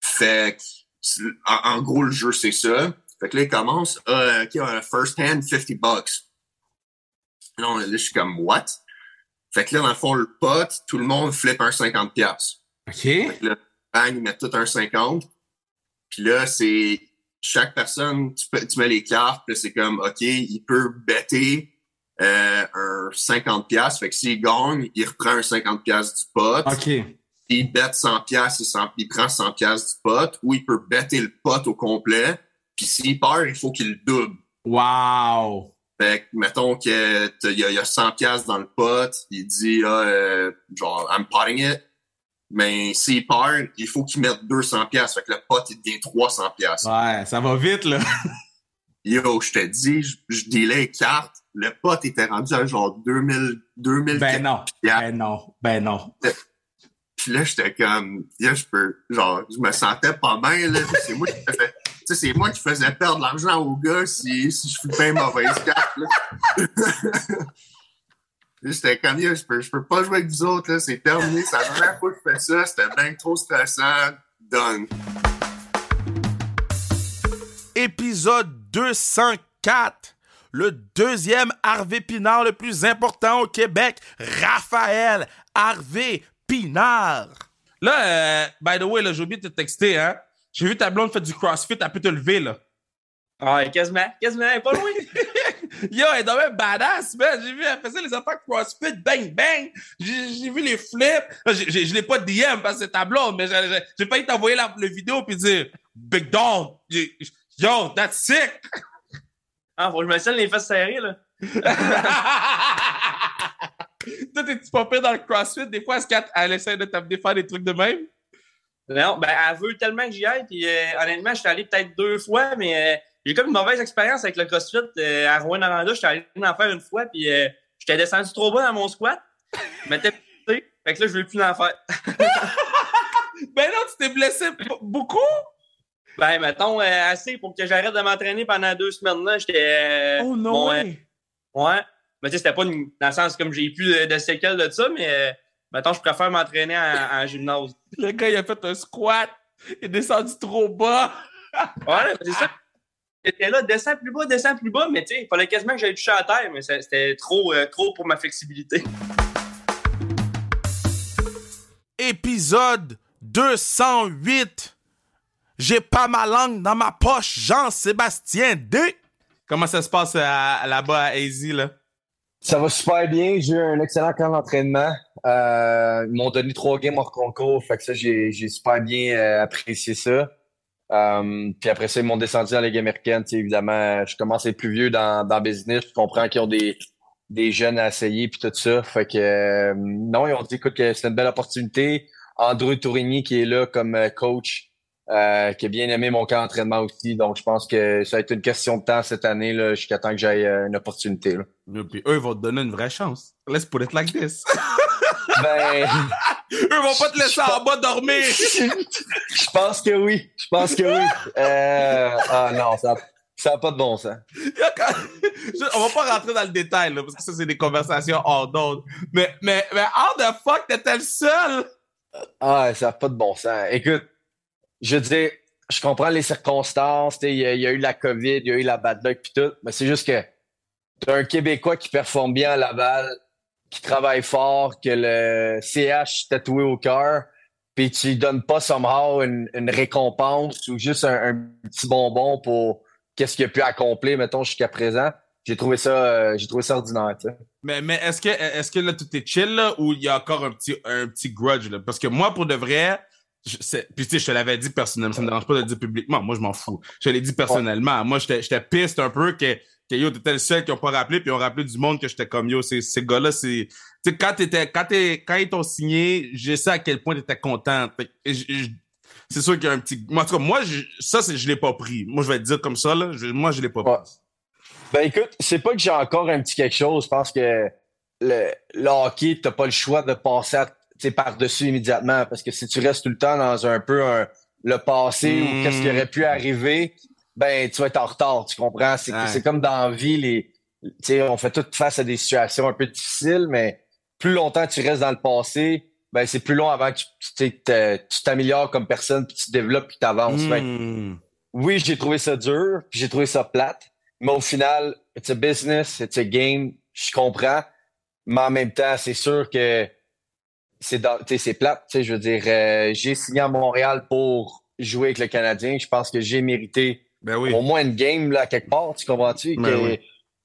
Fait que, en, en gros, le jeu, c'est ça. Fait que là, il commence, euh, OK, first hand, 50 bucks. Là, on- là, je suis comme, what? Fait que là, dans le fond, le pot, tout le monde flippe un 50 piastres. OK. Fait que là, bang, ils mettent tout un 50. Puis là, c'est chaque personne, tu, peux- tu mets les cartes, puis c'est comme, OK, il peut better euh, un 50 piastres. Fait que s'il gagne, il reprend un 50 piastres du pot. OK. Il bête 100 piastres, il, prend 100 piastres du pot. Ou il peut better le pot au complet. Puis s'il perd, il faut qu'il le double. Wow! Fait que, mettons que t'as- il y, a- il y a 100 piastres dans le pot, il dit, ah, euh, genre, I'm potting it. Mais s'il perd, il faut qu'il mette 200 piastres. Fait que le pot, il devient 300 piastres. Ouais, ça va vite, là. Yo, je te dis, je, je les cartes. Le pot était rendu à genre 2000, 2000 Ben non. Ben non. Ben non. Puis là, j'étais comme, je peux, genre, je me sentais pas bien, là. C'est moi qui faisais, c'est moi qui faisais perdre l'argent aux gars si, si je fais une mauvaise carte, J'étais comme, je peux, je peux pas jouer avec vous autres, là. C'est terminé. C'est la première fois que je fais ça. C'était bien trop stressant. Done. Épisode 204. Le deuxième Harvey Pinard le plus important au Québec, Raphaël Harvey Pinard. Là, euh, by the way, là, j'ai oublié de te texter, hein. J'ai vu ta blonde faire du CrossFit, elle peut te lever, là. Ah, quasiment, quasiment, elle est pas loin. Yo, elle est dans même badass, man. J'ai vu, elle faisait les attaques CrossFit, bang, bang. J'ai j'ai vu les flips. J'ai- j'ai- Je l'ai pas DM parce que c'est ta blonde, mais j'ai- j'ai- failli t'envoyer la le vidéo puis dire Big Dog, yo, that's sick. Ah, faut que je me les fesses serrées, là. Toi, t'es-tu pas pire dans le CrossFit? Des fois, est-ce qu'elle elle essaie de t'amener faire des trucs de même? Non, ben, elle veut tellement que j'y aille, puis euh, honnêtement, je suis allé peut-être deux fois, mais euh, j'ai comme une mauvaise expérience avec le CrossFit euh, à Rouen-Noranda. Je suis allé en faire une fois, puis euh, j'étais descendu trop bas dans mon squat. Je m'étais pété, fait que là, je veux plus en faire. ben non, tu t'es blessé beaucoup? Ben, mettons, assez pour que j'arrête de m'entraîner pendant deux semaines, là. J'étais... Oh non, bon, ouais. Mais tu sais, c'était pas une- dans le sens comme j'ai plus de, de séquelles de ça, mais euh, mettons, je préfère m'entraîner en, en gymnase. Le gars, il a fait un squat. Il est descendu trop bas. Ouais, c'est ça. J'étais là, descends plus bas, descends plus bas, mais tu sais, il fallait quasiment que j'aille toucher à terre, mais c'était trop, euh, trop pour ma flexibilité. Épisode 208. J'ai pas ma langue dans ma poche, Jean-Sébastien D. Comment ça se passe à- là-bas à AZ, là? Ça va super bien. J'ai eu un excellent camp d'entraînement. Euh, ils m'ont donné trois games hors concours. Fait que ça, j'ai super bien euh, apprécié ça. Euh, puis après ça, ils m'ont descendu dans la Ligue américaine. Tu sais, évidemment, je commence à être plus vieux dans, dans business. Je comprends qu'ils ont des, des jeunes à essayer puis tout ça. Fait que euh, non, ils ont dit écoute que c'est une belle opportunité. Andrew Tourigny qui est là comme coach, euh, qui a bien aimé mon camp d'entraînement aussi. Donc je pense que ça va être une question de temps cette année là, jusqu'à temps que j'aille euh, une opportunité. Là. Et puis eux, ils vont te donner une vraie chance. Let's put it like this. Ben, eux vont pas te laisser en bas dormir. je pense que oui. Je pense que oui. Euh, ah non, ça ça n'a pas de bon sens. On va pas rentrer dans le détail, là, parce que ça, c'est des conversations hors d'ordre. Mais, mais, mais, how the fuck t'étais le seul? Ah, ça n'a pas de bon sens. Écoute, je veux dire, je comprends les circonstances. Il y, a- eu la COVID, il y a eu la bad luck puis tout. Mais c'est juste que t'as un Québécois qui performe bien à Laval, qui travaille fort, que le CH tatoué au cœur, puis tu donnes pas somehow une, une récompense ou juste un, petit bonbon pour qu'est-ce qu'il a pu accomplir, mettons, jusqu'à présent. J'ai trouvé ça, euh, j'ai trouvé ça ordinaire, tu sais. Mais, mais est-ce que, est-ce que là, tout est chill, là, ou il y a encore un petit, un petit grudge, là? Parce que moi, pour de vrai, puis tu sais, je te l'avais dit personnellement, ça me dérange pas de le dire publiquement. Moi, je m'en fous. Je l'ai dit personnellement. Moi, j'étais, piste un peu que, que yo, t'étais le seul qui ont pas rappelé, puis ils ont rappelé du monde que j'étais comme yo, ces, ces gars-là, c'est, tu sais, quand t'étais, quand quand ils t'ont signé, je sais à quel point t'étais content. C'est sûr qu'il y a un petit, moi, en tout cas, moi, ça, je l'ai pas pris. Moi, je vais te dire comme ça, là. Je- moi, je l'ai pas pris. Ben écoute, c'est pas que j'ai encore un petit quelque chose. Pense que le, le hockey, t'as pas le choix de passer à- par-dessus immédiatement. Parce que si tu restes tout le temps dans un peu un- le passé ou qu'est-ce qui aurait pu arriver, ben tu vas être en retard, tu comprends? C'est Ouais. c'est comme dans la vie, les, on fait tout face à des situations un peu difficiles, mais plus longtemps tu restes dans le passé, ben c'est plus long avant que tu t'améliores comme personne, puis tu te développes, puis tu avances. Mm. oui, j'ai trouvé ça dur, puis j'ai trouvé ça plate, mais au final, it's a business, it's a game, je comprends, mais en même temps, c'est sûr que c'est dans- tu sais, c'est plate, tu sais, je veux dire, euh, j'ai signé à Montréal pour jouer avec le Canadien, je pense que j'ai mérité au moins une game, là, quelque part, tu comprends-tu? Ben oui.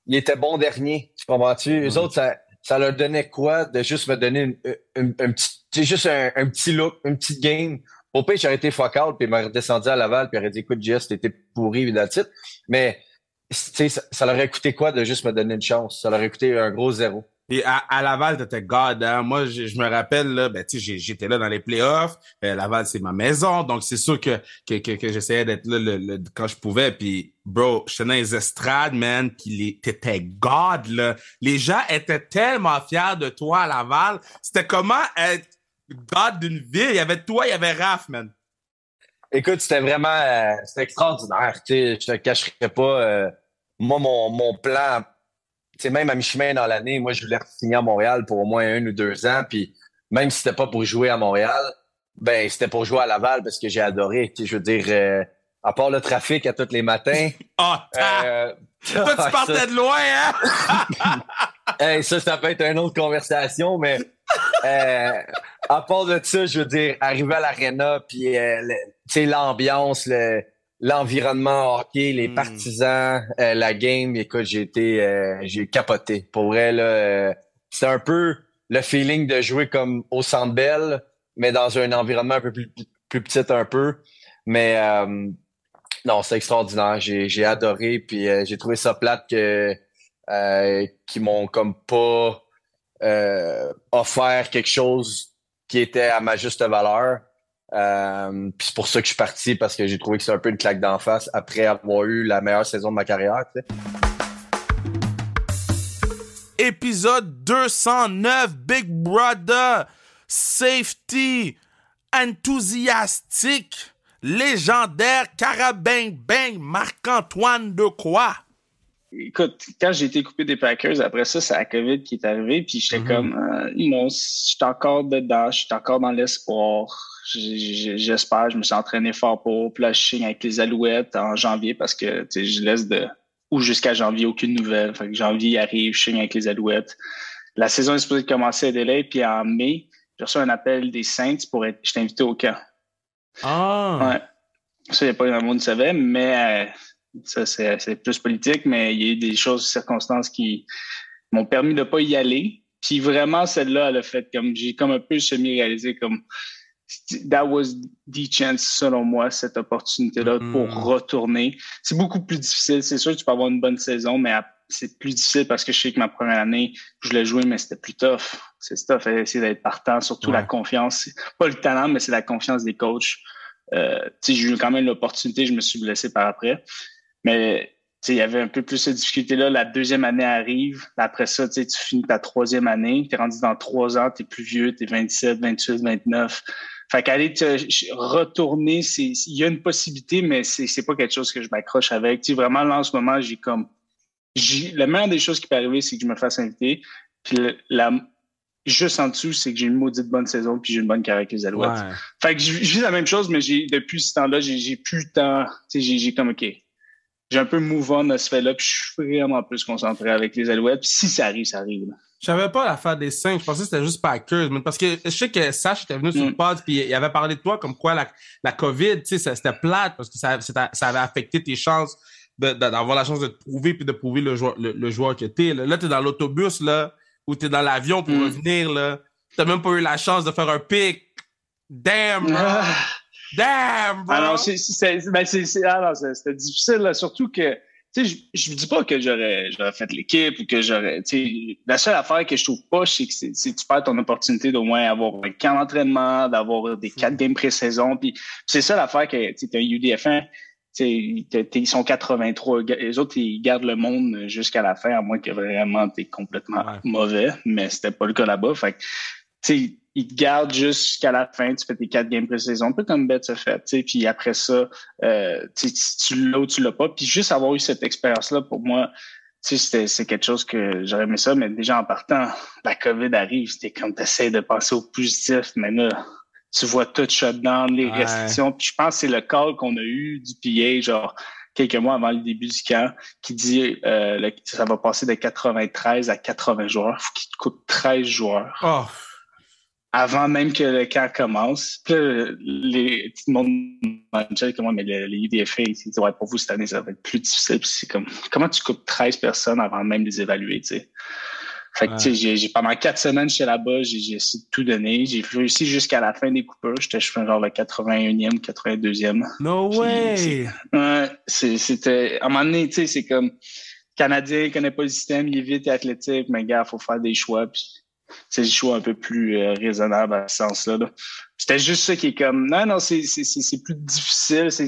Il était bon dernier, tu comprends-tu? Eux autres, ça, ça leur donnait quoi de juste me donner une, une- un petit, tu sais, juste un, un petit look, une petite game? Au pire, j'aurais été out, puis il m'aurait descendu à Laval, puis il aurait dit, écoute, Jess, t'étais pourri, that's it. Mais, tu sais, ça, ça leur aurait coûté quoi de juste me donner une chance? Ça leur aurait coûté un gros zéro. Et à, à Laval, t'étais God, hein? Moi, je, je me rappelle, là, ben, j'étais là dans les playoffs. Euh, Laval, c'est ma maison. Donc, c'est sûr que, que, que, que j'essayais d'être là le, le- quand je pouvais. Puis, bro, j'étais dans les estrades, man. Puis, t'étais God, là. Les gens étaient tellement fiers de toi à Laval. C'était comment être God d'une ville? Il y avait toi, il y avait Raph, man. Écoute, c'était vraiment euh, c'était extraordinaire. Je te cacherai pas. euh, moi, mon, mon plan, sais, même à mi-chemin dans l'année, moi, je voulais signer à Montréal pour au moins un ou deux ans. Puis même si c'était pas pour jouer à Montréal, ben c'était pour jouer à Laval parce que j'ai adoré. Tu sais, je veux dire, euh, à part le trafic à tous les matins. Ah, euh, Toi, tu partais ça- de loin, hein? Hey, ça, ça peut être une autre conversation, mais euh, à part de ça, je veux dire, arriver à l'aréna, puis euh, tu sais, l'ambiance, le- l'environnement hockey, les partisans, euh, la game, écoute, j'ai été, euh, j'ai capoté. Pour vrai, là, euh, c'est un peu le feeling de jouer comme au Centre Bell, mais dans un environnement un peu plus, plus petit un peu. Mais euh, non, c'est extraordinaire. J'ai, j'ai adoré, puis euh, j'ai trouvé ça plate que euh, qui m'ont comme pas euh, offert quelque chose qui était à ma juste valeur. Euh, puis c'est pour ça que je suis parti parce que j'ai trouvé que c'est un peu une claque d'en face après avoir eu la meilleure saison de ma carrière. Épisode 209, Big Brother, Safety, Enthusiastique, Légendaire, Carabin Bang, Marc-Antoine de quoi? Écoute, quand j'ai été coupé des Packers, après ça, c'est la COVID qui est arrivée, puis j'étais Mhm. comme, euh, you know, j'étais encore dedans, j'étais encore dans l'espoir. J'espère, je me suis entraîné fort pour. Puis là, je signe avec les Alouettes en janvier parce que, je laisse de, ou jusqu'à janvier, aucune nouvelle. Fait que janvier arrive, je signe avec les Alouettes. La saison est supposée commencer à délai, puis en mai, j'ai reçu un appel des Saints pour être, j'étais invité au camp. Ah! Ouais. Ça, il n'y a pas grand monde qui savait, mais euh, ça, c'est c'est plus politique, mais il y a eu des choses, circonstances qui m'ont permis de ne pas y aller. Puis vraiment, celle-là, elle a fait comme, j'ai comme un peu semi-réalisé comme, that was the chance, selon moi, cette opportunité-là Mm. pour retourner. C'est beaucoup plus difficile. C'est sûr que tu peux avoir une bonne saison, mais c'est plus difficile parce que je sais que ma première année, je l'ai joué, mais c'était plus tough. C'est tough, essayer d'être partant, surtout la confiance. Pas le talent, mais c'est la confiance des coachs. Euh, j'ai eu quand même l'opportunité, je me suis blessé par après. Mais il y avait un peu plus de difficulté-là. La deuxième année arrive. Après ça, tu finis ta troisième année. Tu es rendu dans trois ans, tu es plus vieux, tu es 27, 28, 29. Fait qu'aller te retourner, il y a une possibilité, mais c'est pas quelque chose que je m'accroche avec. Tu sais, vraiment, là, en ce moment, j'ai comme... La meilleure des choses qui peut arriver, c'est que je me fasse inviter. Puis la, juste en dessous, c'est que j'ai une maudite bonne saison puis j'ai une bonne carrière avec les Alouettes. Ouais. Fait que je vis la même chose, mais j'ai depuis ce temps-là, j'ai plus le temps. Tu sais, j'ai comme OK. J'ai un peu move on de ce fait-là, puis je suis vraiment plus concentré avec les Alouettes. Puis si ça arrive, ça arrive. là. Je savais pas l'affaire des cinq. Je pensais que c'était juste Packers. Mais parce que je sais que Sash était venu sur Mm. le pod puis il avait parlé de toi comme quoi la, la COVID, tu sais, c'était plate parce que ça, ça avait affecté tes chances d'avoir la chance de te prouver puis de prouver le joueur, le, le joueur que t'es. Là, là t'es dans l'autobus, là, ou t'es dans l'avion pour Mm. revenir, là. T'as même pas eu la chance de faire un pic. Damn, bro. Damn, bro. Ah non, c'est- c'est ben, c'est- c'est- ah c'est- c'était difficile, là, surtout que, sais, je- je ne dis pas que j'aurais j'aurais fait l'équipe ou que j'aurais, tu sais, la seule affaire que je trouve pas, c'est que c'est tu perds ton opportunité d'au moins avoir un camp d'entraînement, d'avoir des quatre games pré-saison, puis c'est ça l'affaire que, tu sais, un UDF1, tu sais, t'es- t'es- ils sont 83, les autres, ils gardent le monde jusqu'à la fin, à moins que vraiment t'es complètement mauvais, mais c'était pas le cas là-bas, fait sais, ils te gardent jusqu'à la fin, tu fais tes quatre games pré-saison, un peu comme Betts a fait, tu sais, puis après ça, euh, tu sais, si tu l'as ou tu l'as pas, puis juste avoir eu cette expérience-là, pour moi, tu sais, c'était- c'est quelque chose que j'aurais aimé ça, mais déjà en partant, la COVID arrive, c'était comme t'essayes de penser au positif, mais là, tu vois tout shutdown, les Ouais. restrictions, puis je pense que c'est le call qu'on a eu du PA, genre, quelques mois avant le début du camp, qui dit euh, le- ça va passer de 93 à 80 joueurs. faut qu'il te coûte 13 joueurs. Oh. Avant même que le camp commence. Puis là, les, tout le monde m'a dit comment, mais le, les UDFA, ils disent, ouais, pour vous, cette année, ça va être plus difficile. Puis c'est comme, comment tu coupes 13 personnes avant même de les évaluer, tu sais? Fait que, Ouais. tu sais, j'ai, j'ai- pendant quatre semaines, j'étais là-bas, j'ai, j'ai essayé de tout donner. J'ai réussi jusqu'à la fin des coupeurs. J'étais, je fais genre le 81e, 82e. No way! Ouais, c'est- c'était. À un moment donné, tu sais, c'est comme. Canadien, il connaît pas le système, il est vite et athlétique, mais gars, faut faire des choix. Puis, c'est des choix un peu plus euh, raisonnables à ce sens-là. là. C'était juste ça qui est comme. Non, non, c'est c'est- c'est- c'est plus difficile. c'est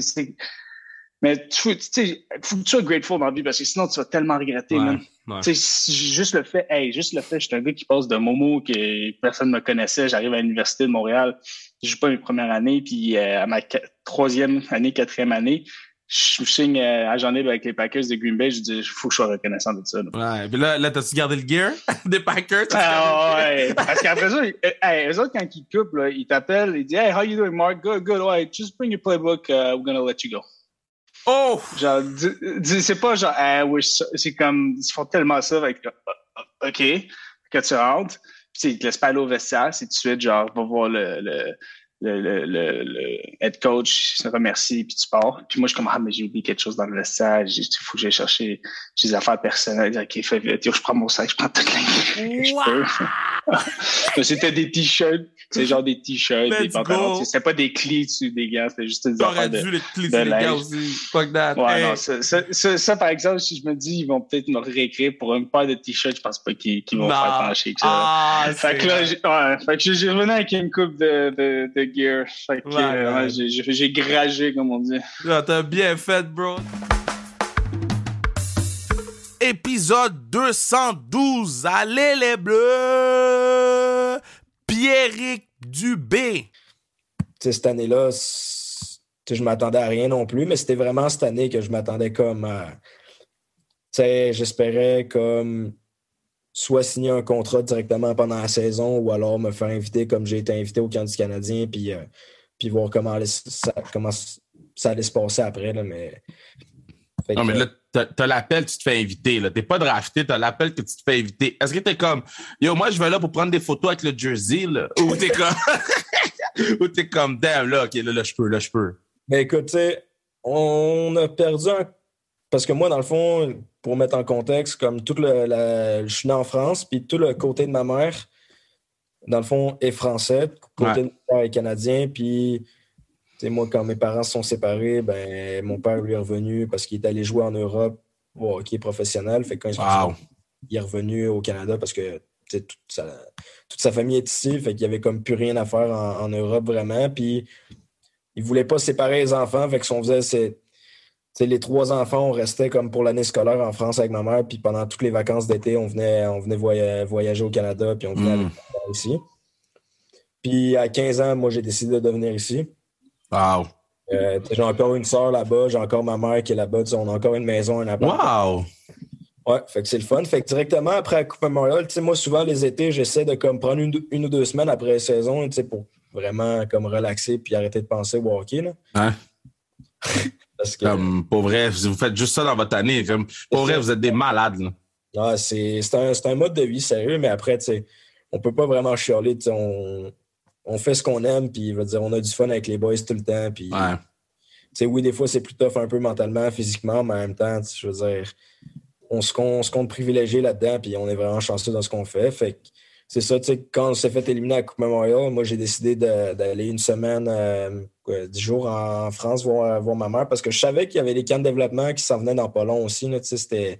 Mais tu sais, faut que tu sois grateful dans la vie parce que sinon tu vas tellement regretter. Ouais, man. ouais. Tu sais, si- juste le fait, hey, juste le fait, je suis un gars qui passe de Momo que personne ne me connaissait, j'arrive à l'université de Montréal, je joue pas mes premières années, puis euh, à ma troisième année, quatrième année, je signe euh, agent libre avec les Packers de Green Bay, je dis, il faut que je sois reconnaissant de ça. là. Ouais, puis là, là t'as-tu gardé le gear des Packers? Ah ouais, parce qu'après ça, euh, hey, eux autres, quand ils coupent, là, ils t'appellent, ils disent Hey, how you doing, Mark? Good, good. Ouais, just bring your playbook, uh, we're gonna let you go. Oh! Genre, c'est pas genre, ah, ça- c'est comme, ils font tellement ça avec, euh, OK, que tu rentres, puis ils te laissent pas aller au vestiaire, c'est tout de suite, genre, va voir le, le, le, le, le, le head coach, se remercie, puis tu pars. Puis moi, je suis comme, ah, mais j'ai oublié quelque chose dans le vestiaire, il faut que j'aille chercher j'ai des affaires personnelles. OK, fais vite, je prends mon sac, je prends toute la je peux. Mais C'était des t-shirts, c'est genre des t-shirts, des pantalons. C'était pas des clés dessus des gars, c'était juste des affaires de les clés de les gars aussi. Fuck that. Ouais, Hey. non, ça, ça, ça, ça, par exemple, si je me dis, ils vont peut-être me réécrire pour une paire de t-shirts, je pense pas qu'ils qu'ils vont Non. faire pencher que ça. Ah, fait que là, ouais, fait que j'ai revenu avec une coupe de, de, de gear. Fait que Ouais, euh, ouais. j'ai- j'ai j'ai gragé, comme on dit. T'as bien fait, bro. Épisode 212. Allez les bleus! Pierrick Dubé. Cette année-là, je m'attendais à rien non plus, mais c'était vraiment cette année que je m'attendais comme à. Tu sais, j'espérais comme soit signer un contrat directement pendant la saison ou alors me faire inviter comme j'ai été invité au camp du Canadien, puis, euh, puis voir comment, allait- ça, comment ça allait se passer après. Là, mais... Non, mais là, t'as- l'appel, tu te fais inviter. là. T'es pas drafté, t'as l'appel que tu te fais inviter. Est-ce que t'es comme, yo, moi, je vais là pour prendre des photos avec le jersey, là? Ou t'es comme, ou t'es comme, damn, là, ok, là, là, je peux, là, je peux. Ben écoute, tu sais, on a perdu un. Parce que moi, dans le fond, pour mettre en contexte, comme tout le. la- Je suis né en France, puis tout le côté de ma mère, dans le fond, est français, côté Ouais. de mon père est canadien, puis moi, quand mes parents se sont séparés, ben, mon père lui est revenu parce qu'il est allé jouer en Europe au hockey professionnel. Fait que quand Wow. il est revenu au Canada parce que toute sa, toute sa famille est ici. Fait qu'il y avait comme plus rien à faire en, en Europe vraiment. Puis il voulait pas séparer les enfants. Fait que ce qu'on faisait, sais, les trois enfants, on restait comme pour l'année scolaire en France avec ma mère. Puis pendant toutes les vacances d'été, on venait, on venait voya- voyager au Canada. Puis on venait Mm. mère ici. Puis à 15 ans, moi, j'ai décidé de venir ici. Wow. Euh, j'ai encore une soeur là-bas, j'ai encore ma mère qui est là-bas. On a encore une maison, un appart. Wow! Ouais, fait que c'est le fun. Fait que directement après la Coupe Memorial, tu sais, moi, souvent, les étés, j'essaie de comme prendre une, une ou deux semaines après la saison, tu sais, pour vraiment comme relaxer puis arrêter de penser au hockey, là. Hein? Parce que... Comme, pour vrai, vous faites juste ça dans votre année. Comme, pour vrai, vous êtes des malades. Là. C'est c'est un, c'est un mode de vie sérieux, mais après, tu sais, on peut pas vraiment chialer. On, on fait ce qu'on aime, puis je veux dire, on a du fun avec les boys tout le temps. Puis, oui, des fois, c'est plus tough un peu mentalement, physiquement, mais en même temps, je veux dire, on se, compte, on se compte privilégié là-dedans, puis on est vraiment chanceux dans ce qu'on fait. Fait que c'est ça, tu sais, quand on s'est fait éliminer à la Coupe Memorial, moi, j'ai décidé d'aller une semaine, euh, dix jours en France voir, voir ma mère, parce que je savais qu'il y avait des camps de développement qui s'en venaient dans pas long aussi. là, tu sais, c'était...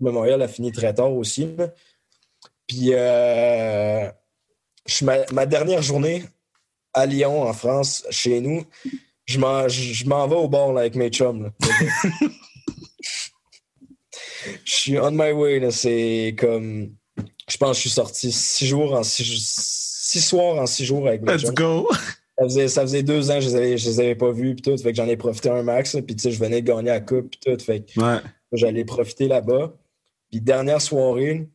Memorial a fini très tard aussi. là. Puis, euh, je ma, ma dernière journée à Lyon, en France, chez nous, je m'en, je je m'en vais au bord avec mes chums. là. je suis on my way. C'est comme. Je pense que je suis sorti six jours en six, six soirs en six jours avec mes Let's go! Ça faisait, ça faisait deux ans que je les avais, je les avais pas vus, puis tout. Fait que j'en ai profité un max. Puis, tu sais, je venais de gagner la coupe, puis tout. Fait que Ouais. j'allais profiter là-bas. Puis, dernière soirée,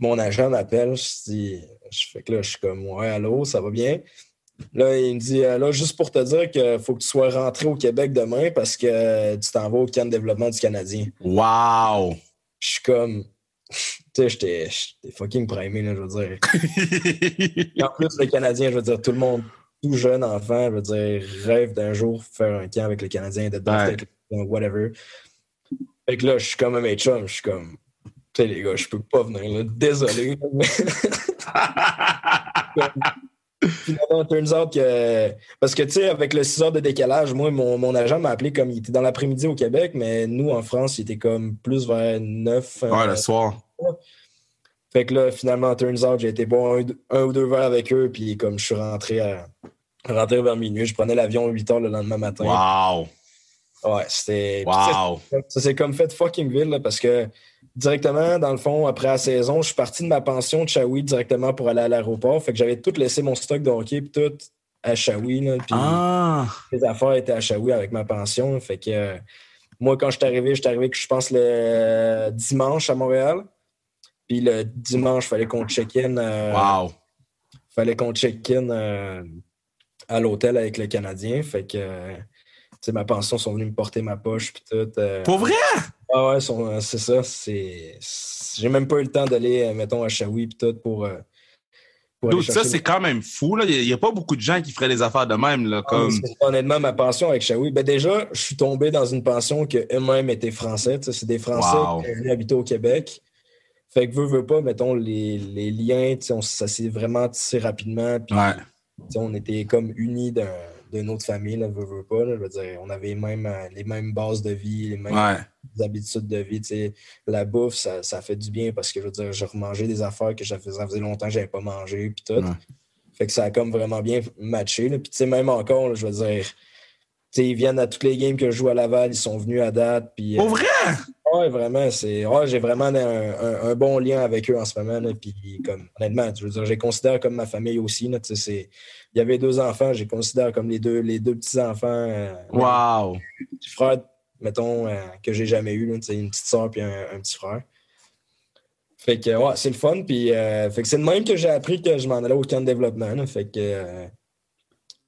mon agent m'appelle. Je dis, je fais que là, je suis comme, ouais, allô, ça va bien? Là, il me dit, euh, là, juste pour te dire qu'il faut que tu sois rentré au Québec demain parce que tu t'en vas au camp de développement du Canadien. Wow! Je suis comme, sais, j'étais fucking primé, là, je veux dire. Et en plus, le Canadien, je veux dire, tout le monde, tout jeune enfant, je veux dire, rêve d'un jour faire un camp avec le Canadien, d'être dans avec le Canadien, whatever. Fait que là, je suis comme à mes chums, je suis comme, tu sais, les gars, je peux pas venir, là, désolé. Finalement, turns out que. Parce que, tu sais, avec le 6 heures de décalage, moi, mon, mon agent m'a appelé comme il était dans l'après-midi au Québec, mais nous, en France, il était comme plus vers 9. Ouais, le soir. Fait que là, finalement, turns out, j'ai été boire un, un ou deux verres avec eux, puis comme je suis rentré, à, rentré vers minuit, je prenais l'avion à 8 heures le lendemain matin. Wow! Ouais, c'était. Wow. Ça, s'est comme fait fucking là, parce que directement, dans le fond, après la saison, je suis parti de ma pension de Shawi directement pour aller à l'aéroport. Fait que j'avais tout laissé mon stock de hockey, puis tout à Shawi, là, puis Ah! les affaires étaient à Shawi avec ma pension. Fait que euh, moi, quand je suis arrivé, je suis arrivé, je pense, le dimanche à Montréal. Puis le dimanche, il fallait qu'on check-in. euh, Wow! fallait qu'on check-in euh, à l'hôtel avec le Canadien. Fait que, euh, tu sais, ma pension sont venus me porter ma poche. Puis tout. euh, Pour vrai? Ah ouais, c'est ça. C'est, j'ai même pas eu le temps d'aller, mettons, à Shawi puis tout pour. ça, c'est quand même fou. Il n'y a, pas beaucoup de gens qui feraient des affaires de même. Là, comme... Ah, c'est- Honnêtement, ma pension avec Shawi, ben déjà, je suis tombé dans une pension que eux-mêmes étaient français. C'est des Français Wow. qui habiter au Québec. Fait que veux, veux pas, mettons, les, les liens, on- ça s'est vraiment tissé rapidement. Puis, tu sais, on était comme unis d'un- d'une autre famille, là, veux, veux pas. là. je veux dire, on avait les mêmes, euh, les mêmes bases de vie, les mêmes Ouais. habitudes de vie. La bouffe, ça, ça fait du bien parce que je veux dire, j'ai remangé des affaires que ça faisait, longtemps que j'avais pas mangé. Puis tout. Ouais. Fait que ça a comme vraiment bien matché. là. Puis tu sais, même encore, là, je veux dire, tu sais, ils viennent à toutes les games que je joue à Laval, ils sont venus à date. Puis, Pour euh, Ouais, vraiment. C'est, ouais, j'ai vraiment un, un- un bon lien avec eux en ce moment. là. Puis, comme, honnêtement, je veux dire, je les considère comme ma famille aussi. là. C'est- Il y avait deux enfants, je les considère comme les deux, les deux petits-enfants. euh, Wow! petit frère, mettons, euh, que j'ai jamais eu. Là, une petite soeur puis un, un petit frère. Fait que, ouais, c'est le fun. Puis, euh, fait que c'est de même que j'ai appris que je m'en allais au camp de développement. là. Fait que. euh,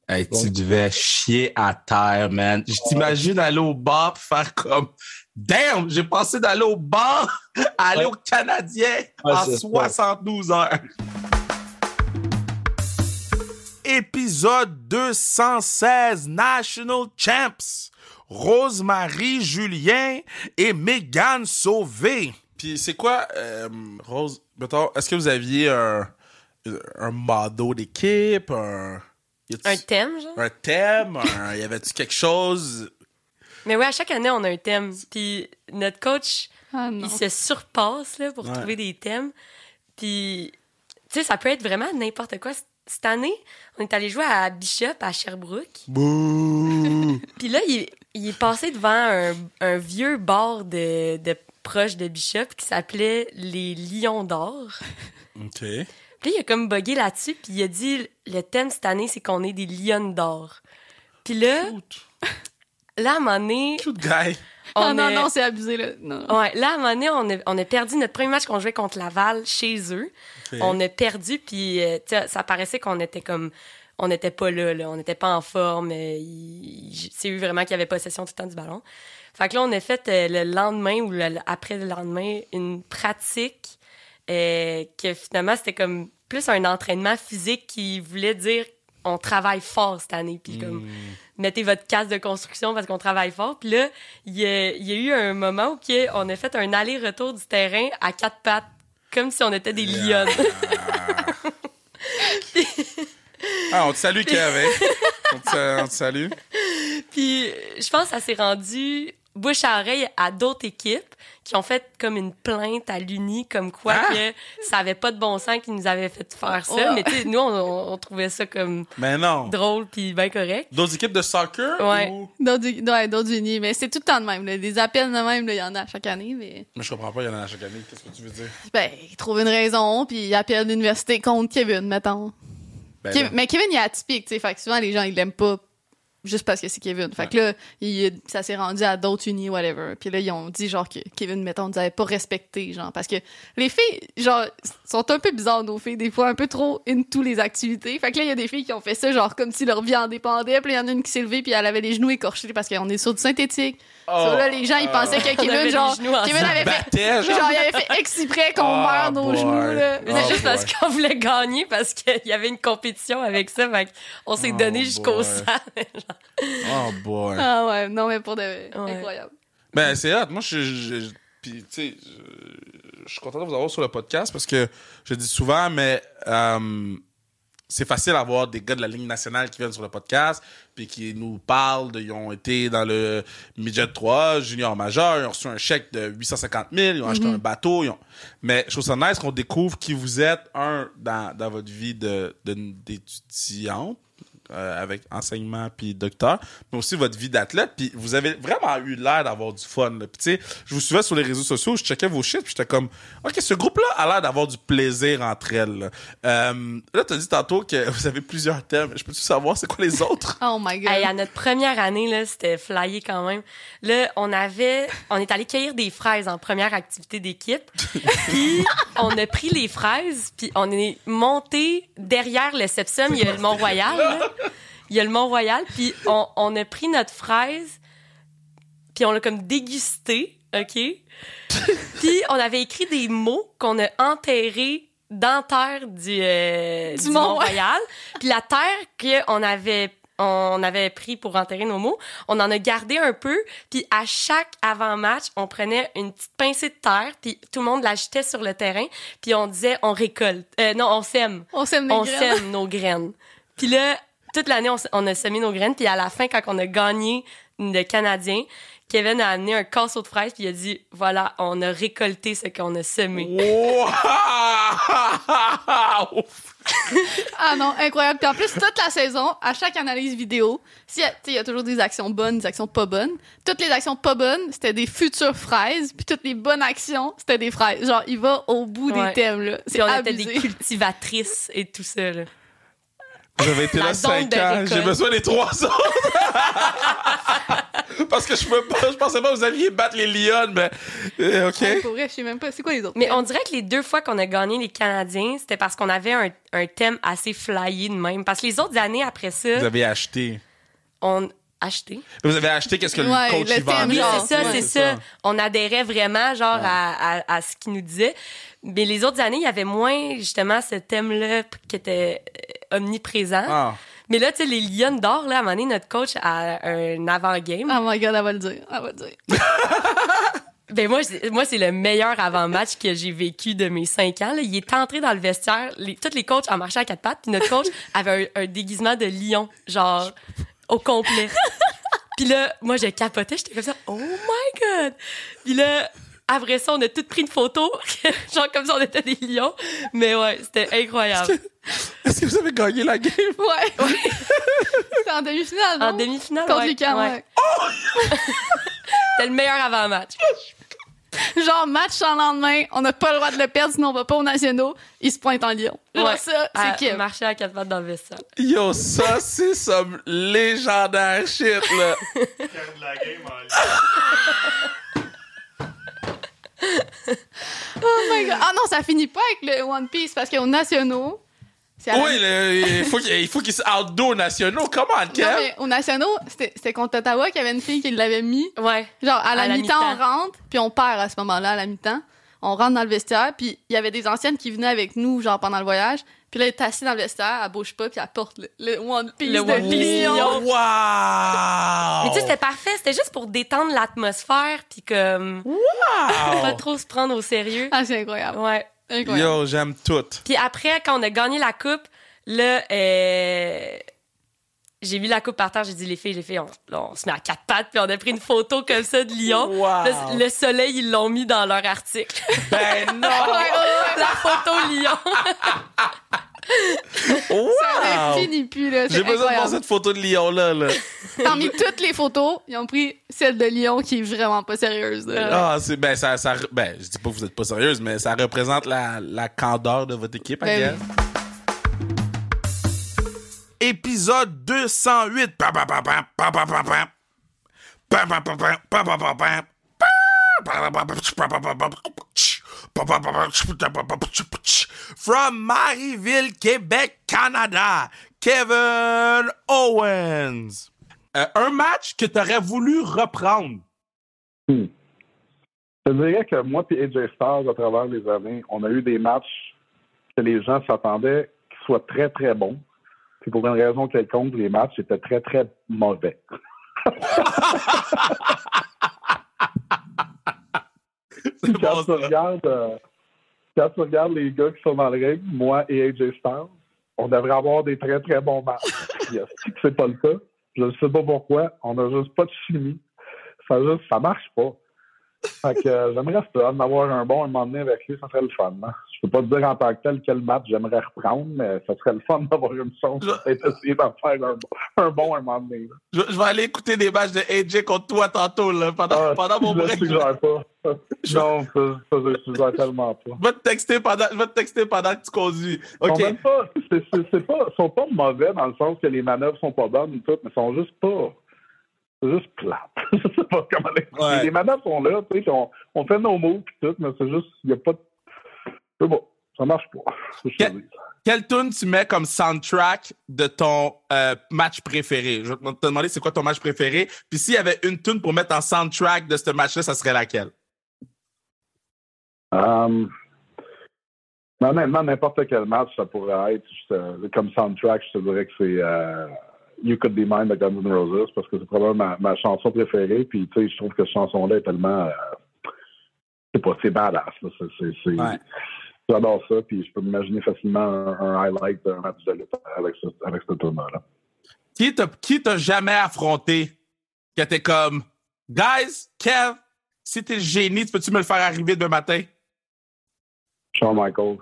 Hey, tu devais chier à terre, man. Je t'imagine aller au bar pis faire comme Damn, j'ai pensé d'aller au bar, aller au Canadien Ouais, en c'est ça. 72 heures. Épisode 216 National Champs. Rosemary Julien et Megan Sauvé. Puis c'est quoi, euh, Rose, mettons, est-ce que vous aviez un, un motto d'équipe, un... thème, genre? Un thème, un- y avait-tu quelque chose? Mais ouais, à chaque année, on a un thème. Puis notre coach, Ah, il se surpasse là, pour Ouais. trouver des thèmes. Puis, tu sais, ça peut être vraiment n'importe quoi. Cette année, on est allé jouer à Bishop, à Sherbrooke. Bouh! Puis là, il, il est passé devant un, un vieux bar de, de proche de Bishop qui s'appelait les Lions d'or. OK. Puis là, il a comme bugué là-dessus, puis il a dit le thème cette année, c'est qu'on est des lions d'or. Puis là, là, à un moment donné. guy. Non, non, c'est abusé, là. Non. Ouais, là, à un moment donné, on a, on a perdu notre premier match qu'on jouait contre Laval chez eux. On a perdu, puis euh, tu sais, ça paraissait qu'on était comme. On n'était pas là, là. On n'était pas en forme. euh, il- C'est eux vraiment qui avaient possession tout le temps du ballon. Fait que là, on a fait euh, le lendemain ou le- après le lendemain une pratique euh, que finalement, c'était comme plus un entraînement physique qui voulait dire on travaille fort cette année. Puis comme mettez votre casse de construction parce qu'on travaille fort. Puis là, il y a, il y a eu un moment où on a fait un aller-retour du terrain à quatre pattes, comme si on était des lions. Ah, on te salue, Kev. hein? on, te, on te salue. Puis je pense que ça s'est rendu bouche à oreille à d'autres équipes qui ont fait comme une plainte à l'Uni comme quoi Ah! que ça avait pas de bon sens qu'ils nous avaient fait faire ça. Ouais. Mais tu sais, nous, on, trouvait ça comme Mais non. drôle puis bien correct. D'autres équipes de soccer? Ouais. ou- D'autres ouais, d'autres unis, mais c'est tout le temps de même. là. Des appels de même, il y en a chaque année, mais Mais je comprends pas, il y en a à chaque année. Qu'est-ce que tu veux dire? ben, ils trouvent une raison, puis ils appellent l'université contre Kevin, mettons. Ben mais Kevin, il est atypique, tu sais, fait que souvent les gens, ils l'aiment pas juste parce que c'est Kevin. Fait que là, il- ça s'est rendu à d'autres unis, whatever. Puis là, ils ont dit, genre, que Kevin, mettons, nous avait pas respecté, genre, parce que les filles, genre, sont un peu bizarres, nos filles, des fois, un peu trop into les activités. Fait que là, il y a des filles qui ont fait ça, genre, comme si leur vie en dépendait. Puis là, il y en a une qui s'est levée, puis elle avait les genoux écorchés parce qu'on est sur du synthétique. Oh. So là, les gens, ils pensaient que avait Kevin, genre, Kevin avait fait, genre. genre, il avait fait exprès qu'on Oh, meure nos boy. genoux, là. Mais Oh, c'est juste boy. parce qu'on voulait gagner, parce qu'il y avait une compétition avec ça. Fait qu'on s'est Oh, donné jusqu'au sang. Oh boy. Ah ouais, non, mais pour de incroyable. Ben, c'est hot. Moi, je, je- puis, tu sais, je, suis content de vous avoir sur le podcast parce que je dis souvent, mais euh, c'est facile d'avoir des gars de la ligne nationale qui viennent sur le podcast puis qui nous parlent de, ils ont été dans le midget 3, junior majeur, ils ont reçu un chèque de 850 000, ils ont acheté Mhm. un bateau, ils ont... mais je trouve ça nice qu'on découvre qui vous êtes, un, dans, dans votre vie de, de- d'étudiante, euh, avec enseignement puis docteur, mais aussi votre vie d'athlète. Puis vous avez vraiment eu l'air d'avoir du fun. Puis tu sais, je vous suivais sur les réseaux sociaux, je checkais vos shit, puis j'étais comme, ok, ce groupe-là a l'air d'avoir du plaisir entre elles. Là, euh, là t'as dit tantôt que vous avez plusieurs thèmes. Je peux-tu savoir c'est quoi les autres? Oh my god. Hey, à notre première année, là, c'était flyé quand même. Là, on avait, on est allé cueillir des fraises en première activité d'équipe. Puis, on a pris les fraises, puis on est monté derrière le Sepsum. Il y a le Mont-Royal. Il y a le Mont-Royal. Puis, on, on a pris notre fraise, puis on l'a comme dégusté, OK? puis, on avait écrit des mots qu'on a enterrés dans terre du, euh, Du du Mont- Mont-Royal. Puis la terre qu'on avait on avait pris pour enterrer nos mots, on en a gardé un peu, puis à chaque avant-match, on prenait une petite pincée de terre, puis tout le monde l'achetait sur le terrain, puis on disait on récolte. Euh, non, on sème. On sème nos on graines. sème nos graines. Puis là, toute l'année, on, a semé nos graines, puis à la fin, quand on a gagné le Canadien, Kevin a amené un casseau de fraises, puis il a dit voilà, on a récolté ce qu'on a semé. Ah non, incroyable. Puis en plus, toute la saison, à chaque analyse vidéo, il y a toujours des actions bonnes, des actions pas bonnes. Toutes les actions pas bonnes, c'était des futures fraises. Puis toutes les bonnes actions, c'était des fraises. Genre, il va au bout Ouais. des thèmes, là. C'est Puis on abusé. était des cultivatrices et tout ça. Là. J'avais été La là zone 5 de ans. récolte. J'ai besoin des trois autres. Parce que je peux pas, je pensais pas que vous alliez battre les Lions, mais euh, ok. Ouais, pour vrai, je sais même pas. C'est quoi les autres? Mais on dirait que les deux fois qu'on a gagné les Canadiens, c'était parce qu'on avait un, un thème assez flyé de même. Parce que les autres années après ça, Vous avez acheté. on acheté. Vous avez acheté qu'est-ce que Ouais, le coach le vendait. thème, Oui, genre, c'est ça, ouais. c'est ça. On adhérait vraiment, genre, à, à, à ce qu'il nous disait. Mais les autres années, il y avait moins, justement, ce thème-là qui était euh, omniprésent. Ah. Mais là, tu sais, les Lions d'or, là, à un moment donné, notre coach a un avant-game. Oh my god, elle va le dire. Elle va le dire. Ben moi, c'est- moi c'est le meilleur avant-match que j'ai vécu de mes cinq ans. là. Il est entré dans le vestiaire. Les, tous les coachs ont marché à quatre pattes. Puis notre coach avait un, un déguisement de lion, genre au complet. Puis là, moi, j'ai capoté. J'étais comme ça, oh my God! Puis là, après ça, on a tous pris une photo, genre comme ça, on était des lions. Mais ouais, c'était incroyable. Est-ce que vous avez gagné la game? Ouais. C'était en demi-finale, non? En demi-finale, Contre ouais. Lucas, Ouais. ouais. C'était le meilleur avant-match. Genre, match sans lendemain, on n'a pas le droit de le perdre, sinon on va pas aux nationaux. Il se pointe en Lyon. Genre, Ouais. ça, c'est Kev. Marcher à quatre pattes dans le vestiaire. Yo, ça, c'est some légendaire shit, là. Oh my god. Ah non, ça finit pas avec le One Piece parce qu'aux nationaux, Oui, il faut qu'il faut se outdo nationaux. Comment, Non, mais aux nationaux, c'était contre Ottawa qu'il y avait une fille qui l'avait mis. Ouais. Genre, à la, À la mi-temps, on rentre, puis on perd à ce moment-là, à la mi-temps. On rentre dans le vestiaire, puis il y avait des anciennes qui venaient avec nous, genre, pendant le voyage. Puis là, elle est assise dans le vestiaire, elle bouge pas, puis elle porte le, le One Piece Le de One Piece Lion. Lion. Wow! Mais tu sais, c'était parfait. C'était juste pour détendre l'atmosphère, puis comme. Pas trop se prendre au sérieux. Ah, c'est incroyable. Ouais. Yo, j'aime tout. Puis après, quand on a gagné la coupe, là, euh, j'ai vu la coupe par terre, j'ai dit, les filles, les filles, on, se met à quatre pattes, puis on a pris une photo comme ça de Lyon. Wow. Le soleil, ils l'ont mis dans leur article. Ben non! la photo Lyon. Wow! Ça ne finit plus, là. J'ai besoin de voir cette photo de Lion-là, là. Parmi toutes les photos, ils ont pris celle de Lyon qui est vraiment pas sérieuse. là. Ah, c'est, ben, ça, ça, ben, je dis pas que vous êtes pas sérieuse, mais ça représente la, la candeur de votre équipe, Ben. Pa, pa. From Marieville, Québec, Canada, Kevin Owens. Euh, un match que tu aurais voulu reprendre. Hmm. Je dirais que moi et AJ Styles, à travers les années, on a eu des matchs que les gens s'attendaient qu'ils soient très, très bons. Puis pour une raison quelconque, les matchs étaient très, très mauvais. Quand, tu regardes, euh, quand tu regardes les gars qui sont dans le ring, moi et AJ Styles, on devrait avoir des très, très bons matchs. C'est pas le cas, je ne sais pas pourquoi, on n'a juste pas de chimie. Ça juste, ça marche pas. Fait que euh, j'aimerais ça, en avoir un bon un moment donné avec lui, ça serait le fun. hein. Je peux pas te dire en tant que tel quel match j'aimerais reprendre, mais ça serait le fun d'avoir une chance peut-être essayer d'en faire un, bon- un bon un moment donné. Je, je vais aller écouter des matchs de AJ contre toi tantôt, là, pendant, Ah, pendant mon je break. suggère pas. Non, ça, ça, je suggère tellement pas. Je vais te texter pendant, je vais te texter pendant que tu conduis. Ils OK. sont même pas, c'est, c'est- c'est pas, ils sont pas mauvais dans le sens que les manœuvres sont pas bonnes et tout, mais ils sont juste pas. C'est juste plate. je sais pas comment. Ouais. Les manœuvres sont là, tu sais, puis on, on fait nos mots et tout, mais c'est juste, il y a pas de. C'est bon, ça marche pas. Quelle tune tu mets comme soundtrack de ton euh, match préféré? Je vais te demander c'est quoi ton match préféré. Puis s'il y avait une tune pour mettre en soundtrack de ce match-là, ça serait laquelle? Um, honnêtement, n'importe quel match, ça pourrait être comme soundtrack, je te dirais que c'est euh, You Could Be Mine de Guns N' Roses parce que c'est probablement ma, ma chanson préférée. Puis, tu sais, je trouve que cette chanson-là est tellement. euh, c'est pas, c'est badass. J'adore ça. Puis, je peux m'imaginer facilement un, un highlight d'un match de lutte avec ce, avec ce tournoi-là. Qui t'a, qui t'a jamais affronté? Que t'es comme Guys, Kev, si t'es le génie, tu peux-tu me le faire arriver demain matin? Shawn Michaels.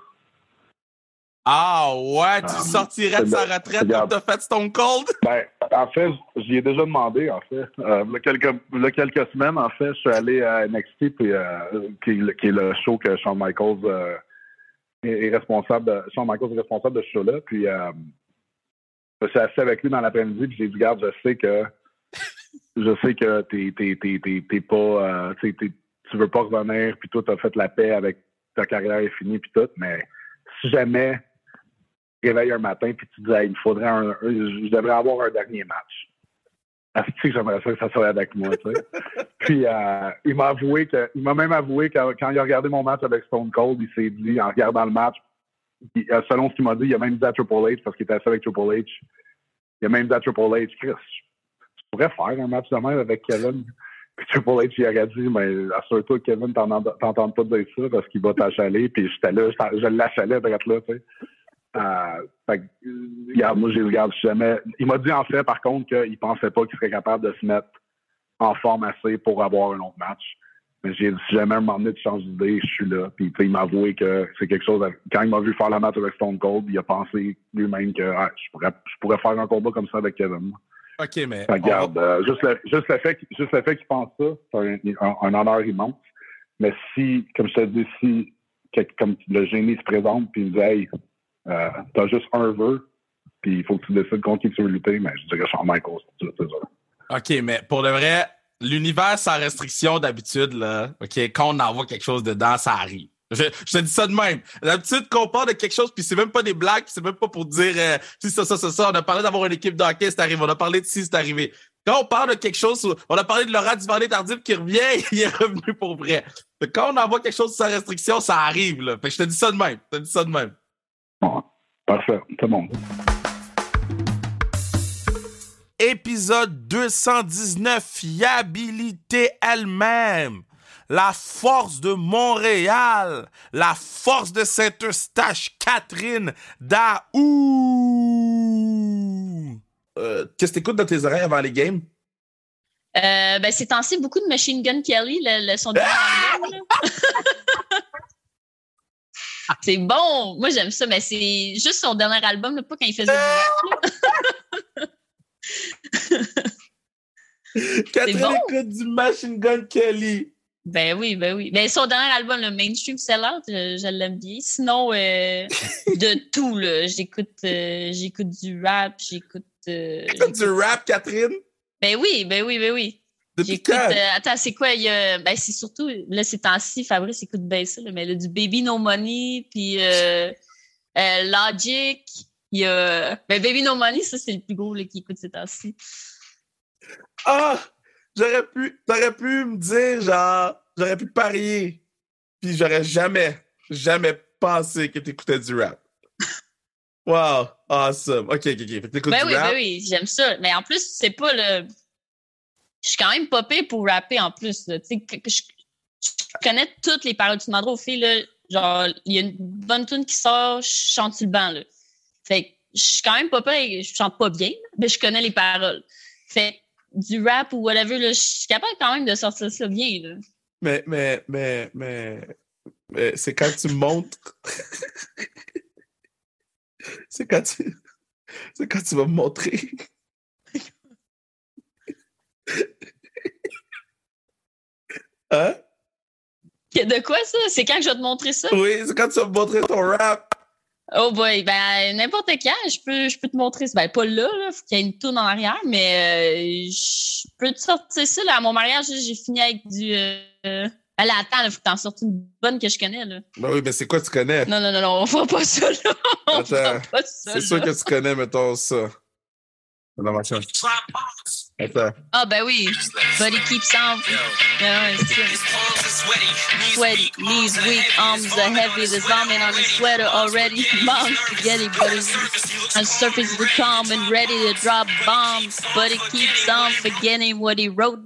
Ah ouais, tu Ah, sortirais de sa retraite comme t'as fait Stone Cold? Ben, en fait, j'y ai déjà demandé, en fait. Euh, il y a quelques, il y a quelques semaines, en fait, je suis allé à NXT, puis, euh, qui, est le- qui est le show que Shawn Michaels euh, est, est responsable de, Shawn Michaels est responsable de ce show-là. Puis, je suis assis avec lui dans l'après-midi, puis j'ai dit, regarde, je sais que je sais que t'es, pas, tu sais, t'es- tu veux pas revenir, puis toi, t'as fait la paix avec ta carrière est finie, puis tout, mais si jamais réveilles un matin, puis tu dis, Hey, il faudrait un, un- je devrais avoir un dernier match. Que j'aimerais ça que ça soit avec moi, tu sais? Puis, euh, il m'a avoué que, il m'a même avoué que quand il a regardé mon match avec Stone Cold, il s'est dit, en regardant le match, il- euh, selon ce qu'il m'a dit, il a même dit à Triple H, parce qu'il était assis avec Triple H, il a même dit à Triple H, Chris, tu pourrais faire un match de même avec Kevin? Puis Triple H, il aurait dit, mais assure-toi, Kevin, t'en- t'entends pas dire ça parce qu'il va t'achaler. Puis j'étais là, je, je l'achalais d'être là, tu sais. Euh, fait regarde, moi, j'ai regarde jamais. Il m'a dit en fait, par contre, qu'il pensait pas qu'il serait capable de se mettre en forme assez pour avoir un autre match. Mais j'ai dit, si jamais un moment donné tu changes d'idée, je suis là. Puis il m'a avoué que c'est quelque chose. avec- Quand il m'a vu faire la match avec Stone Cold, il a pensé lui-même que ah, je, pourrais, je pourrais faire un combat comme ça avec Kevin. OK, mais. Fait Regarde, euh, juste, le, juste le fait, qu'il- juste le fait qu'il pense ça, c'est un, un- un honneur immense. Mais si, comme je te dis, si comme le génie se présente puis il me dit Hey, euh, t'as juste un vœu, puis il faut que tu décides contre qui tu veux lutter, mais je dirais Shawn Michaels, c'est ça. OK, mais pour de vrai, l'univers sans restriction d'habitude, là, OK, quand on envoie quelque chose dedans, ça arrive. Je, te dis ça de même. D'habitude, qu'on parle de quelque chose, puis c'est même pas des blagues, puis c'est même pas pour dire euh, si ça, ça, ça, ça. On a parlé d'avoir une équipe d'hockey, c'est arrivé. On a parlé de si, c'est arrivé. Quand on parle de quelque chose, on a parlé de Laurent Duvernay Tardif qui revient, il est revenu pour vrai. Quand on envoie quelque chose sans restriction, ça arrive, là. Fait que je te dis ça de même. Je te dis ça de même. Parfait, c'est bon. Épisode 219, fiabilité elle-même. La force de Montréal. La force de Saint-Eustache, Catherine Daou. Euh, Qu'est-ce que t'écoutes dans tes oreilles avant les games? Euh, ben, ces temps-ci, beaucoup de Machine Gun Kelly, le, le son de C'est bon. Moi, j'aime ça, mais c'est juste son dernier album, là, pas quand il faisait du rap. Catherine bon. écoute du Machine Gun Kelly. Ben oui, ben oui. Ben, son dernier album, le Mainstream Sellout, je, je l'aime bien. Sinon, euh, de tout, là. J'écoute, euh, j'écoute du rap, j'écoute. euh, T'écoutes du rap, Catherine? Ben oui, ben oui, ben oui. Depuis quand? euh, attends, c'est quoi? Il y a, ben, c'est surtout, là, ces temps-ci, Fabrice écoute bien ça, là, mais là, du Baby No Money, puis euh, euh, Logic. Il y a. Ben, Baby No Money, ça, c'est le plus gros là, qui écoute ces temps-ci. Ah! J'aurais pu, t'aurais pu me dire, genre, j'aurais pu parier. Puis j'aurais jamais, jamais pensé que t'écoutais du rap. Wow! Awesome. OK, OK, OK. Fait que t'écoutes Ben du oui, rap. ben oui, j'aime ça. Mais en plus, c'est pas le. Je suis quand même pire pour rapper en plus. je, je connais toutes les paroles. Tu demanderas aux filles, là, genre, il y a une bonne tune qui sort, je chante sur le banc, là. Fait que je suis quand même pire. Je chante pas bien, mais je connais les paroles. Fait du rap ou whatever, là, je suis capable quand même de sortir ça bien, là. Mais, mais, mais, mais, mais c'est quand tu montres. c'est quand tu. C'est quand tu vas me montrer. Hein? De quoi ça? C'est quand que je vais te montrer ça? Oui, c'est quand tu vas me montrer ton rap. Oh boy, ben n'importe quand, je peux, je peux te montrer ça. Ben pas là, là, faut qu'il y ait une tourne en arrière, mais euh, je peux te sortir ça. Là, à mon mariage, j'ai fini avec du. Euh... Allez, attends, il faut que t'en sortes une bonne que je connais. Là. Ben oui, mais c'est quoi tu connais? Non, non, non, non, on fera pas ça là. On fera Attends. pas ça. C'est sûr que tu connais, mettons, ça. Dans ma chambre. Attends. Ah ben oui, Body keeps on. Ben ouais, c'est ça. Sweaty, knees weak, arms are heavy. There's vomit on the sweater already. Mom's spaghetti, but it's on surface we're calm and ready to drop bombs. But he keeps on forgetting what he wrote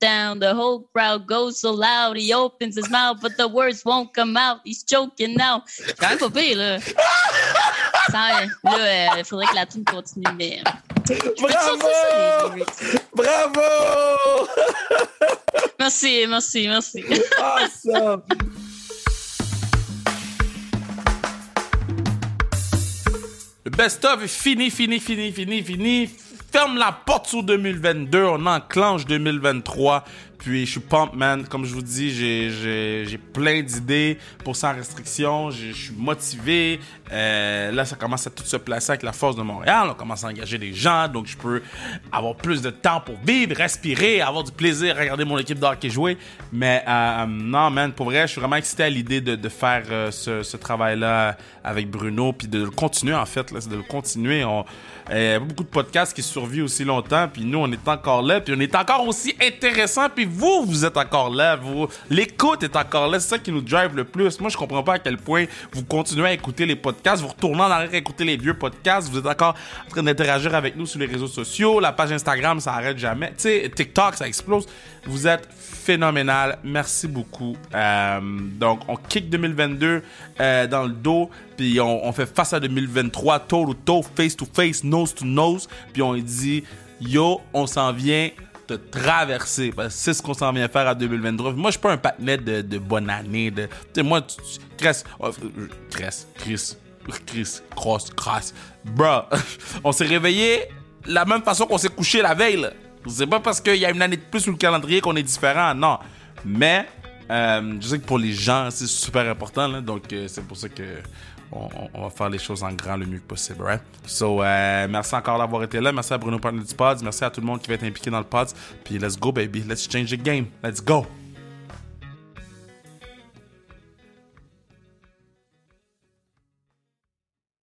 down. The whole crowd goes so loud. He opens his mouth, but the words won't come out. He's choking now. C'est quand même pas pire, là. Ça, là, il faudrait que la tune continue, mais. Bravo! Bravo! Merci, merci, merci. Awesome! Le best-of est fini, fini, fini, fini, fini. Ferme la porte sur 2022. On enclenche 2023. Puis je suis pump, man. Comme je vous dis, j'ai, j'ai, j'ai plein d'idées pour sans restriction. Je suis motivé. Euh, là, ça commence à tout se placer avec la force de Montréal. On commence à engager des gens. Donc, je peux avoir plus de temps pour vivre, respirer, avoir du plaisir regarder mon équipe de hockey jouer. Mais euh, non, man, pour vrai, je suis vraiment excité à l'idée de, de faire euh, ce, travail-là avec Bruno. Puis de le continuer, en fait. Là, de le continuer. On, euh, beaucoup de podcasts qui survivent aussi longtemps. Puis nous, on est encore là. Puis on est encore aussi intéressant puis vous, vous êtes encore là. Vous, l'écoute est encore là. C'est ça qui nous drive le plus. Moi, je comprends pas à quel point vous continuez à écouter les podcasts. Vous retournez en arrière écouter les vieux podcasts. Vous êtes encore en train d'interagir avec nous sur les réseaux sociaux. La page Instagram, ça arrête jamais. Tu sais, TikTok, ça explose. Vous êtes phénoménal. Merci beaucoup. Euh, donc, on kick 2022 euh, dans le dos, puis on, fait face à 2023, toe to toe, face to face, nose to nose, puis on dit yo, on s'en vient te traverser. Parce c'est ce qu'on s'en vient faire à 2023. Moi, je suis pas un patinet de, de bonne année. De, tu sais, moi, tu, Chris, oh, euh, Chris, Chris, Chris, Cross, Cross. Bro, on s'est réveillé la même façon qu'on s'est couché la veille. C'est pas parce qu'il y a une année de plus sur le calendrier qu'on est différent, non. Mais euh, je sais que pour les gens, c'est super important, donc euh, c'est pour ça que on, va faire les choses en grand le mieux possible, right? So, euh, merci encore d'avoir été là. Merci à Bruno Partner du Pod. Merci à tout le monde qui va être impliqué dans le pod. Puis let's go, baby. Let's change the game. Let's go.